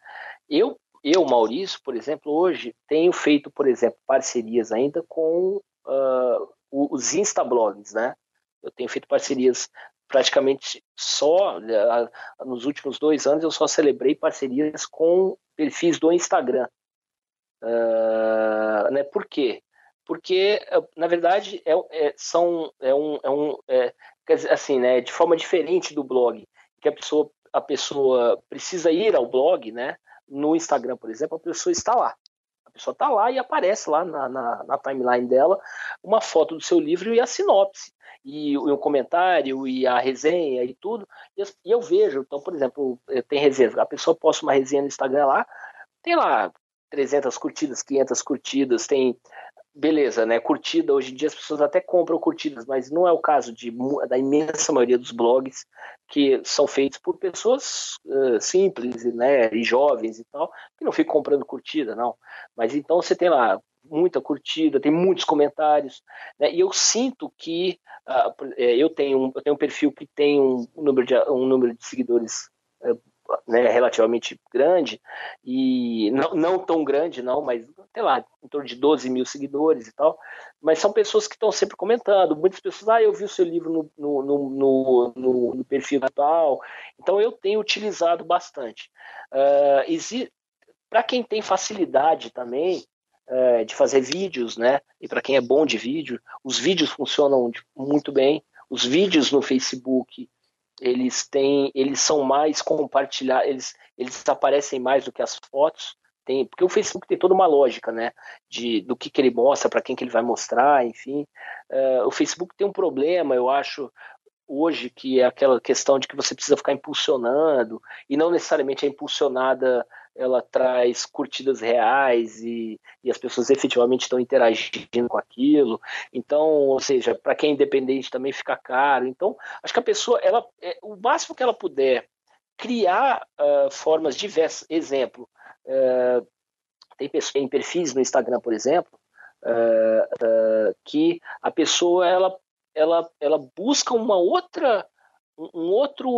[SPEAKER 1] Eu, eu, Maurício, por exemplo, hoje tenho feito, por exemplo, parcerias ainda com uh, os instablogs, né? Eu tenho feito parcerias praticamente só, nos últimos dois anos, eu só celebrei parcerias com perfis do Instagram. Uh, né, por quê? Porque, na verdade, é, é, são, é um, é um é, assim, né, de forma diferente do blog, que a pessoa, a pessoa precisa ir ao blog, né, no Instagram, por exemplo, a pessoa está lá. Pessoa está lá e aparece lá na, na, na, timeline dela uma foto do seu livro e a sinopse, e, o comentário, e a resenha e tudo. E, e eu vejo, então, por exemplo, tem resenha, a pessoa posta uma resenha no Instagram lá, tem lá 300 curtidas, 500 curtidas, tem beleza, né? Curtida, hoje em dia as pessoas até compram curtidas, mas não é o caso de, da imensa maioria dos blogs que são feitos por pessoas uh, simples, né? E jovens e tal, que não ficam comprando curtida, não. Mas então você tem lá muita curtida, tem muitos comentários, né? E eu sinto que uh, eu tenho um, eu tenho um perfil que tem um, número de um número de seguidores uh, né, relativamente grande, e não, não tão grande, não, mas sei lá, em torno de 12 mil seguidores e tal, mas são pessoas que estão sempre comentando. Muitas pessoas, ah, eu vi o seu livro no, no, no, no, no perfil tal. Então eu tenho utilizado bastante. Uh, Para quem tem facilidade também uh, de fazer vídeos, né, e para quem é bom de vídeo, os vídeos funcionam muito bem. Os vídeos no Facebook eles têm, eles são mais compartilhados, eles, eles aparecem mais do que as fotos. Tem, porque o Facebook tem toda uma lógica, né? De, do que, que ele mostra, para quem que ele vai mostrar, enfim. Uh, o Facebook tem um problema, eu acho, hoje, que é aquela questão de que você precisa ficar impulsionando, e não necessariamente é impulsionada ela traz curtidas reais e, e as pessoas efetivamente estão interagindo com aquilo. Então, ou seja, para quem é independente também fica caro. Então, acho que a pessoa, ela, é, o máximo que ela puder criar uh, formas diversas. Exemplo, uh, tem, perfis no Instagram, por exemplo, uh, que a pessoa ela, ela, ela busca uma outra um outro,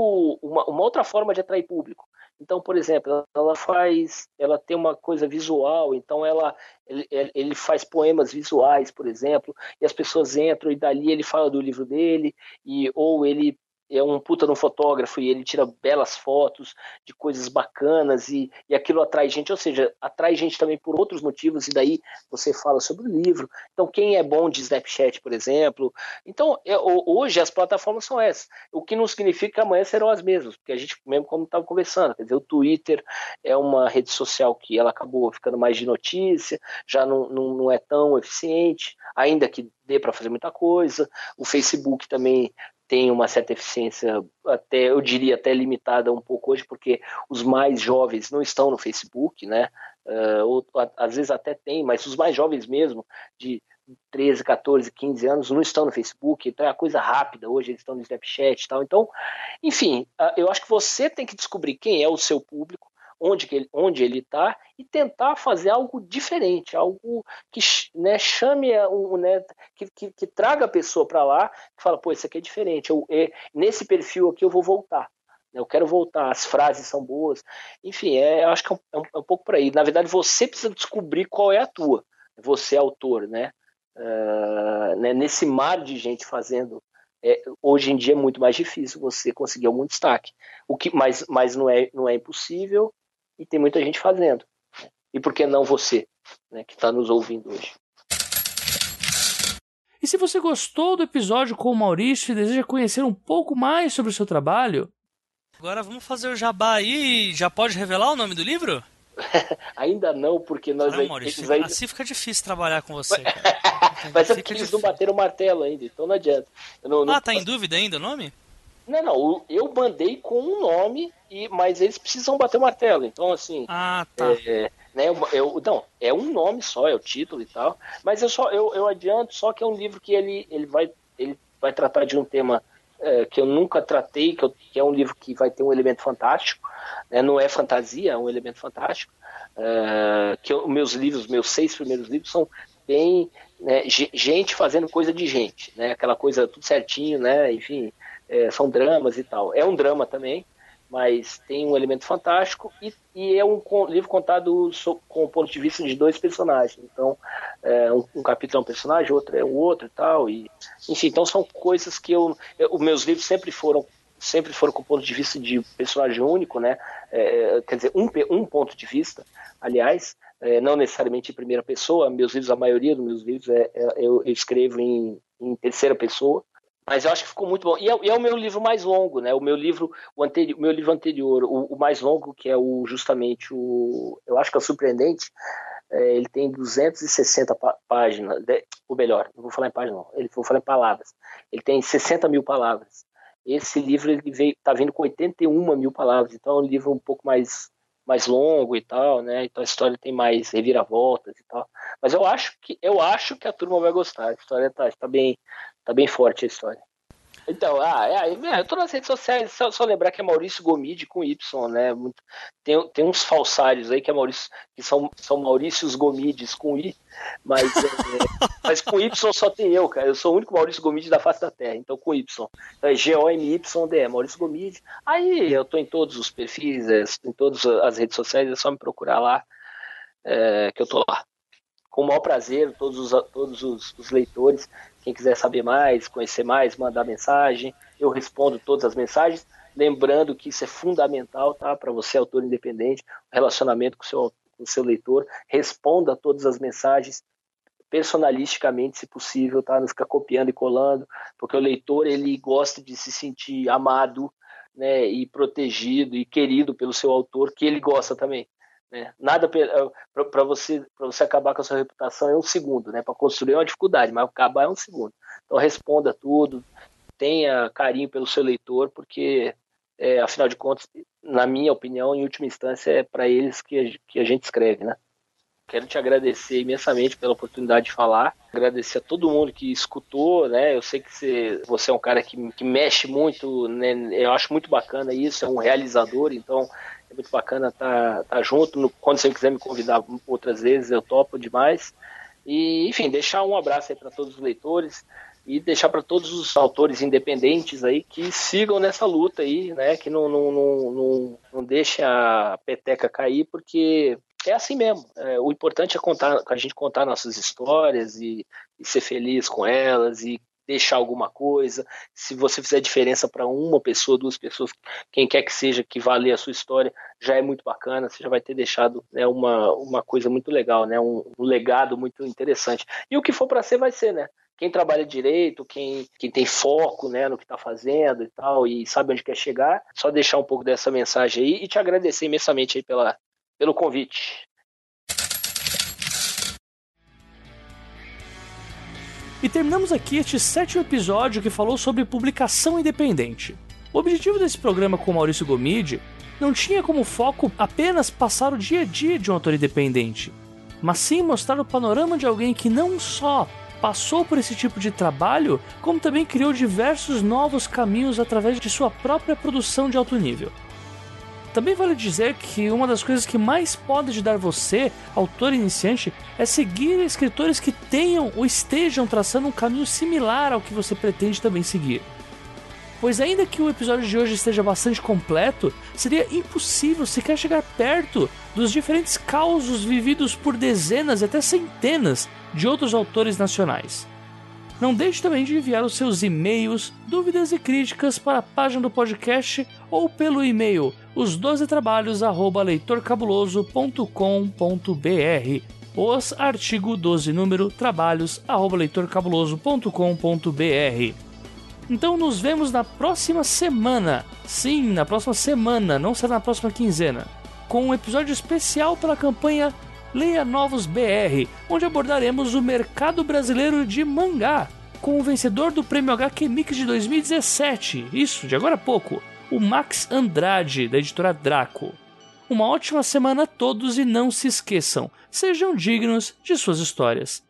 [SPEAKER 1] uma, uma outra forma de atrair público. Então, por exemplo, ela faz, ela tem uma coisa visual, então ela ele, ele, faz poemas visuais, por exemplo, e as pessoas entram e dali ele fala do livro dele, e ou ele é um puta no fotógrafo e ele tira belas fotos de coisas bacanas e, e aquilo atrai gente, ou seja, atrai gente também por outros motivos, e daí você fala sobre o livro. Então, quem é bom de Snapchat, por exemplo. Então, é, hoje as plataformas são essas, o que não significa que amanhã serão as mesmas, porque a gente, mesmo como estava conversando, quer dizer, o Twitter é uma rede social que ela acabou ficando mais de notícia, já não, não, não é tão eficiente, ainda que dê para fazer muita coisa. O Facebook também tem uma certa eficiência, até eu diria até limitada um pouco hoje, porque os mais jovens não estão no Facebook, né? Uh, ou, às vezes até tem, mas os mais jovens mesmo, de 13, 14, 15 anos, não estão no Facebook, então é uma coisa rápida, hoje eles estão no Snapchat e tal. Então, enfim, uh, eu acho que você tem que descobrir quem é o seu público, onde, que ele, onde ele está tentar fazer algo diferente, algo que né, chame, um, né, que, que, que, traga a pessoa para lá, que fala, pô, isso aqui é diferente, eu, é, nesse perfil aqui eu vou voltar. Né, eu quero voltar, as frases são boas. Enfim, é, eu acho que é um, é um pouco por aí. Na verdade, você precisa descobrir qual é a tua. Você é autor, né? Uh, né? Nesse mar de gente fazendo é, hoje em dia é muito mais difícil você conseguir algum destaque. O que, mas, mas não, é, não é impossível e tem muita gente fazendo. E por que não você, né, que está nos ouvindo hoje?
[SPEAKER 2] E se você gostou do episódio com o Maurício e deseja conhecer um pouco mais sobre o seu trabalho, agora vamos fazer o jabá aí. Já pode revelar o nome do livro?
[SPEAKER 1] ainda não, porque nós
[SPEAKER 2] Caramba, Maurício, ainda... assim fica difícil trabalhar com você.
[SPEAKER 1] Mas é porque eles não bateram o martelo ainda, então não adianta.
[SPEAKER 2] Não, não... Ah, tá em dúvida ainda o nome?
[SPEAKER 1] Não, não, eu mandei com um nome, e, mas eles precisam bater o martelo. Então, assim.
[SPEAKER 2] Ah, tá.
[SPEAKER 1] É, né, eu, eu, não, é um nome só, é o título e tal. Mas eu só eu, eu adianto só que é um livro que ele, ele, vai, ele vai tratar de um tema é, que eu nunca tratei, que, eu, que, é um livro que vai ter um elemento fantástico. Né, não é fantasia, é um elemento fantástico. É, que os meus livros, meus seis primeiros livros são bem né, gente fazendo coisa de gente, né? Aquela coisa tudo certinho, né? Enfim, é, são dramas e tal. É um drama também, mas tem um elemento fantástico e, e é um livro contado com o ponto de vista de dois personagens. Então, é, um, um, capítulo é um personagem, outro é o outro e tal. E, enfim, então são coisas que eu, eu, os meus livros sempre foram sempre foram com o ponto de vista de personagem único, né? É, quer dizer, um, um ponto de vista, aliás, é, não necessariamente em primeira pessoa. Meus livros, a maioria dos meus livros, é, é eu, eu, escrevo em, em terceira pessoa. Mas eu acho que ficou muito bom. E é, e é, o meu livro mais longo, né? O meu livro, o, meu livro anterior, o, o, mais longo, que é o justamente o. Eu acho que é o surpreendente. É, ele tem 260 pá páginas, de, ou melhor, não vou falar em páginas, não. Ele vou falar em palavras. Ele tem 60 mil palavras. Esse livro ele veio, tá vindo com 81 mil palavras, então é um livro um pouco mais mais longo e tal, né? Então a história tem mais reviravoltas e tal. Mas eu acho que eu acho que a turma vai gostar. A história tá, tá bem tá bem forte a história. Então, ah, é, é, eu tô nas redes sociais, só, só, lembrar que é Maurício Gomide com Y, né? Muito, tem, tem uns falsários aí que, é Maurício, que são, são Maurícios Gomides com I, mas, é, mas com Y só tem eu, cara. Eu sou o único Maurício Gomide da face da Terra, então com Y. Então é G-O-M-Y-D, Maurício Gomide. Aí eu tô em todos os perfis, é, em todas as redes sociais, é só me procurar lá, é, que eu tô lá. Com o maior prazer, todos os, todos os, os leitores quem quiser saber mais, conhecer mais, mandar mensagem, eu respondo todas as mensagens. Lembrando que isso é fundamental, tá? Para você, autor independente, relacionamento com o seu, o seu leitor. Responda todas as mensagens personalisticamente, se possível, tá? Não ficar copiando e colando, porque o leitor ele gosta de se sentir amado, né? E protegido e querido pelo seu autor, que ele gosta também. Né? Nada para é, você para você acabar com a sua reputação é um segundo, né? Para construir é uma dificuldade, mas acabar é um segundo. Então responda tudo, tenha carinho pelo seu leitor, porque é, afinal de contas, na minha opinião, em última instância, é para eles que a, que a gente escreve, né? Quero te agradecer imensamente pela oportunidade de falar. Agradecer a todo mundo que escutou, né? Eu sei que você, você é um cara que, que mexe muito, né? Eu acho muito bacana isso, é um realizador, então é muito bacana estar tá, tá junto. No, quando você quiser me convidar outras vezes, eu topo demais. E, enfim, deixar um abraço aí para todos os leitores e deixar para todos os autores independentes aí que sigam nessa luta aí, né? Que não, não, não, não, não deixem a peteca cair, porque é assim mesmo. É, o importante é contar, a gente contar nossas histórias e, e ser feliz com elas e deixar alguma coisa. Se você fizer diferença para uma pessoa, duas pessoas, quem quer que seja que vá ler a sua história, já é muito bacana. Você já vai ter deixado né, uma, uma coisa muito legal, né, um, um legado muito interessante. E o que for para ser, vai ser, né? Quem trabalha direito, quem, quem tem foco né, no que está fazendo e tal, e sabe onde quer chegar, só deixar um pouco dessa mensagem aí e te agradecer imensamente aí pela, pelo convite.
[SPEAKER 2] E terminamos aqui este sétimo episódio que falou sobre publicação independente. O objetivo desse programa com Maurício Gomide não tinha como foco apenas passar o dia a dia de um autor independente, mas sim mostrar o panorama de alguém que não só passou por esse tipo de trabalho, como também criou diversos novos caminhos através de sua própria produção de alto nível. Também vale dizer que uma das coisas que mais pode ajudar você, autor iniciante, é seguir escritores que tenham ou estejam traçando um caminho similar ao que você pretende também seguir. Pois, ainda que o episódio de hoje esteja bastante completo, seria impossível sequer chegar perto dos diferentes causos vividos por dezenas e até centenas de outros autores nacionais. Não deixe também de enviar os seus e-mails, dúvidas e críticas para a página do podcast ou pelo e-mail os 12 trabalhos@leitorcabuloso.com.br. Os artigo 12 número trabalhos@leitorcabuloso.com.br. Então nos vemos na próxima semana. Sim, na próxima semana, não será na próxima quinzena, com um episódio especial pela campanha Leia Novos BR, onde abordaremos o mercado brasileiro de mangá, com o vencedor do Prêmio HQ Mix de 2017, isso, de agora a pouco, o Max Andrade, da editora Draco. Uma ótima semana a todos e não se esqueçam, sejam dignos de suas histórias.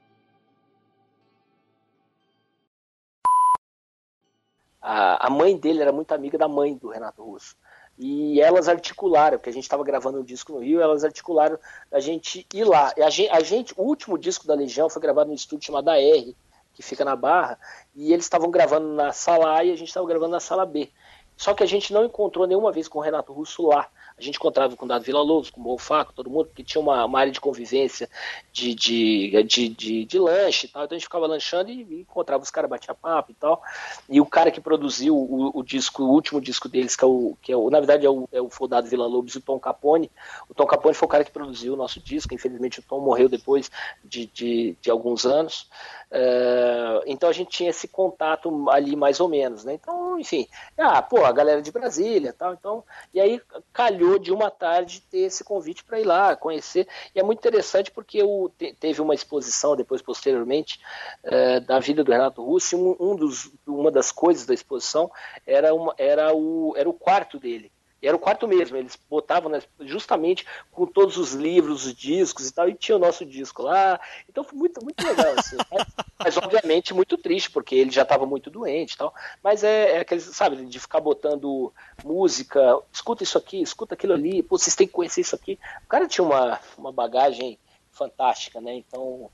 [SPEAKER 1] A mãe dele era muito amiga da mãe do Renato Russo. E elas articularam, porque a gente estava gravando um disco no Rio, elas articularam a gente ir lá. A gente, a gente, o último disco da Legião foi gravado num estúdio chamado AR, que fica na Barra, e eles estavam gravando na sala A e a gente estava gravando na sala B. Só que a gente não encontrou nenhuma vez com o Renato Russo lá. A gente encontrava com o Dado Vila Lobos, com o Bonfaco, todo mundo, porque tinha uma, uma, área de convivência de, de, de, de, de lanche e tal. Então a gente ficava lanchando e, e encontrava os caras, batia papo e tal. E o cara que produziu o, o, disco, o último disco deles, que é o, que é o na verdade é o, é o Dado Vila Lobos e o Tom Capone. O Tom Capone foi o cara que produziu o nosso disco. Infelizmente o Tom morreu depois de, de, de alguns anos. Uh, então a gente tinha esse contato ali mais ou menos, né? Então, enfim, ah, pô, a galera de Brasília, tal, então, e aí calhou de uma tarde ter esse convite para ir lá conhecer. E é muito interessante porque o, teve uma exposição depois posteriormente uh, da vida do Renato Russo. Um, um dos, uma das coisas da exposição era, uma, era, o, era o quarto dele. E era o quarto mesmo, eles botavam né, justamente com todos os livros, os discos e tal, e tinha o nosso disco lá. Então foi muito, muito legal. Assim, mas, mas, obviamente muito triste, porque ele já estava muito doente e tal. Mas é, é aquele, sabe, de ficar botando música, escuta isso aqui, escuta aquilo ali, pô, vocês têm que conhecer isso aqui. O cara tinha uma, uma bagagem fantástica, né? Então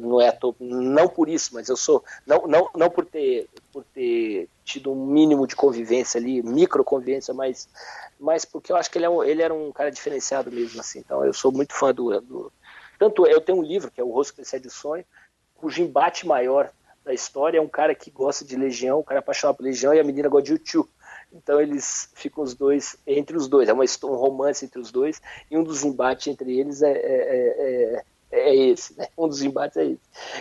[SPEAKER 1] não é não por isso, mas eu sou não não, não por ter por ter tido um mínimo de convivência ali, micro convivência, mas mas porque eu acho que ele, é um, ele era um cara diferenciado mesmo assim. Então eu sou muito fã do, do tanto eu tenho um livro que é o Rosto que Precede o Sonho, cujo embate maior da história é um cara que gosta de Legião, um cara apaixonado por Legião e a menina gosta de YouTube. Então eles ficam os dois entre os dois, é uma, um romance entre os dois e um dos embates entre eles é, é, é, é é esse, né? Um dos embates é esse.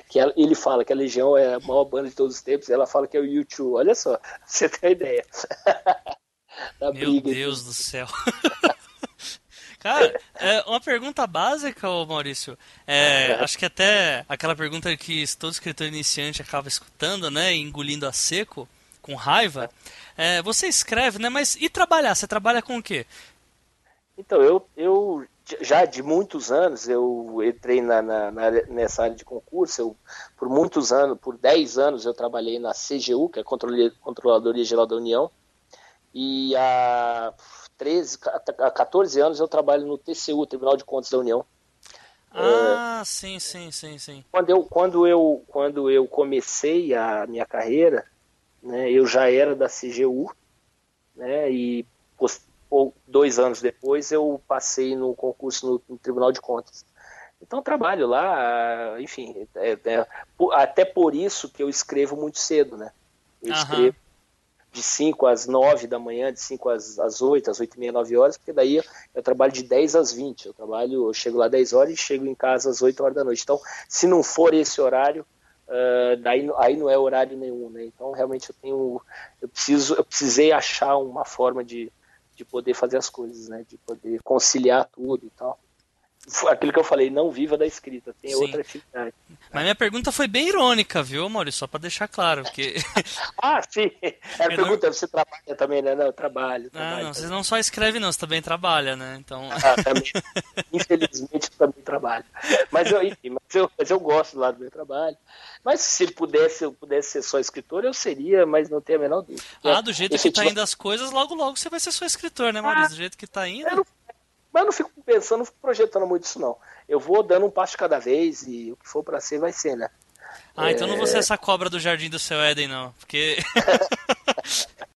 [SPEAKER 1] Que ele fala que a Legião é a maior banda de todos os tempos, ela fala que é o YouTube. Olha só, você tem a ideia.
[SPEAKER 2] Meu briga, Deus do céu. Cara, é uma pergunta básica, Maurício. É, acho que até aquela pergunta que todo escritor iniciante acaba escutando, né? Engolindo a seco, com raiva. É, você escreve, né? Mas e trabalhar? Você trabalha com o quê?
[SPEAKER 1] Então, eu, eu já de muitos anos, eu entrei na, na, na, nessa área de concurso, eu, por muitos anos, por 10 anos eu trabalhei na CGU, que é a Controladoria Geral da União, e há 13, há 14 anos eu trabalho no TCU, Tribunal de Contas da União.
[SPEAKER 2] Ah, é, sim, sim, sim, sim.
[SPEAKER 1] Quando eu, quando, eu, quando eu comecei a minha carreira, né, eu já era da CGU, né, e ou dois anos depois eu passei no concurso no, no Tribunal de Contas. Então trabalho lá, enfim, é, é, até por isso que eu escrevo muito cedo, né? Eu uhum. escrevo de 5 às 9 da manhã, de 5 às, às 8, às 8 e meia, 9 horas, porque daí eu, eu, trabalho de 10 às 20. Eu trabalho, eu chego lá 10 horas e chego em casa às 8 horas da noite. Então, se não for esse horário, uh, daí aí não é horário nenhum, né? Então, realmente eu tenho, eu preciso, eu precisei achar uma forma de, de poder fazer as coisas, né? De poder conciliar tudo e tal. Aquilo que eu falei, não viva da escrita, tem Sim. outra atividade.
[SPEAKER 2] Mas minha pergunta foi bem irônica, viu, Maurício? Só para deixar claro. Porque...
[SPEAKER 1] ah, sim. É a pergunta, você trabalha também, né? Não, eu trabalho.
[SPEAKER 2] trabalho ah, não, você não só escreve, não, você também trabalha, né? Então...
[SPEAKER 1] Ah, também. Infelizmente, eu também trabalho. Mas eu, enfim, mas eu, mas eu gosto lá do meu trabalho. Mas se pudesse, eu pudesse ser só escritor, eu seria, mas não tenho a menor dúvida.
[SPEAKER 2] Ah, do jeito que tá indo as coisas, logo logo você vai ser só escritor, né, Maurício? Ah, do jeito que tá indo.
[SPEAKER 1] Eu não mas eu não fico pensando, não fico projetando muito isso, não. Eu vou dando um passo cada vez e o que for para ser, vai ser, né?
[SPEAKER 2] Ah, então não vou ser essa cobra do Jardim do Seu Éden, não. Porque.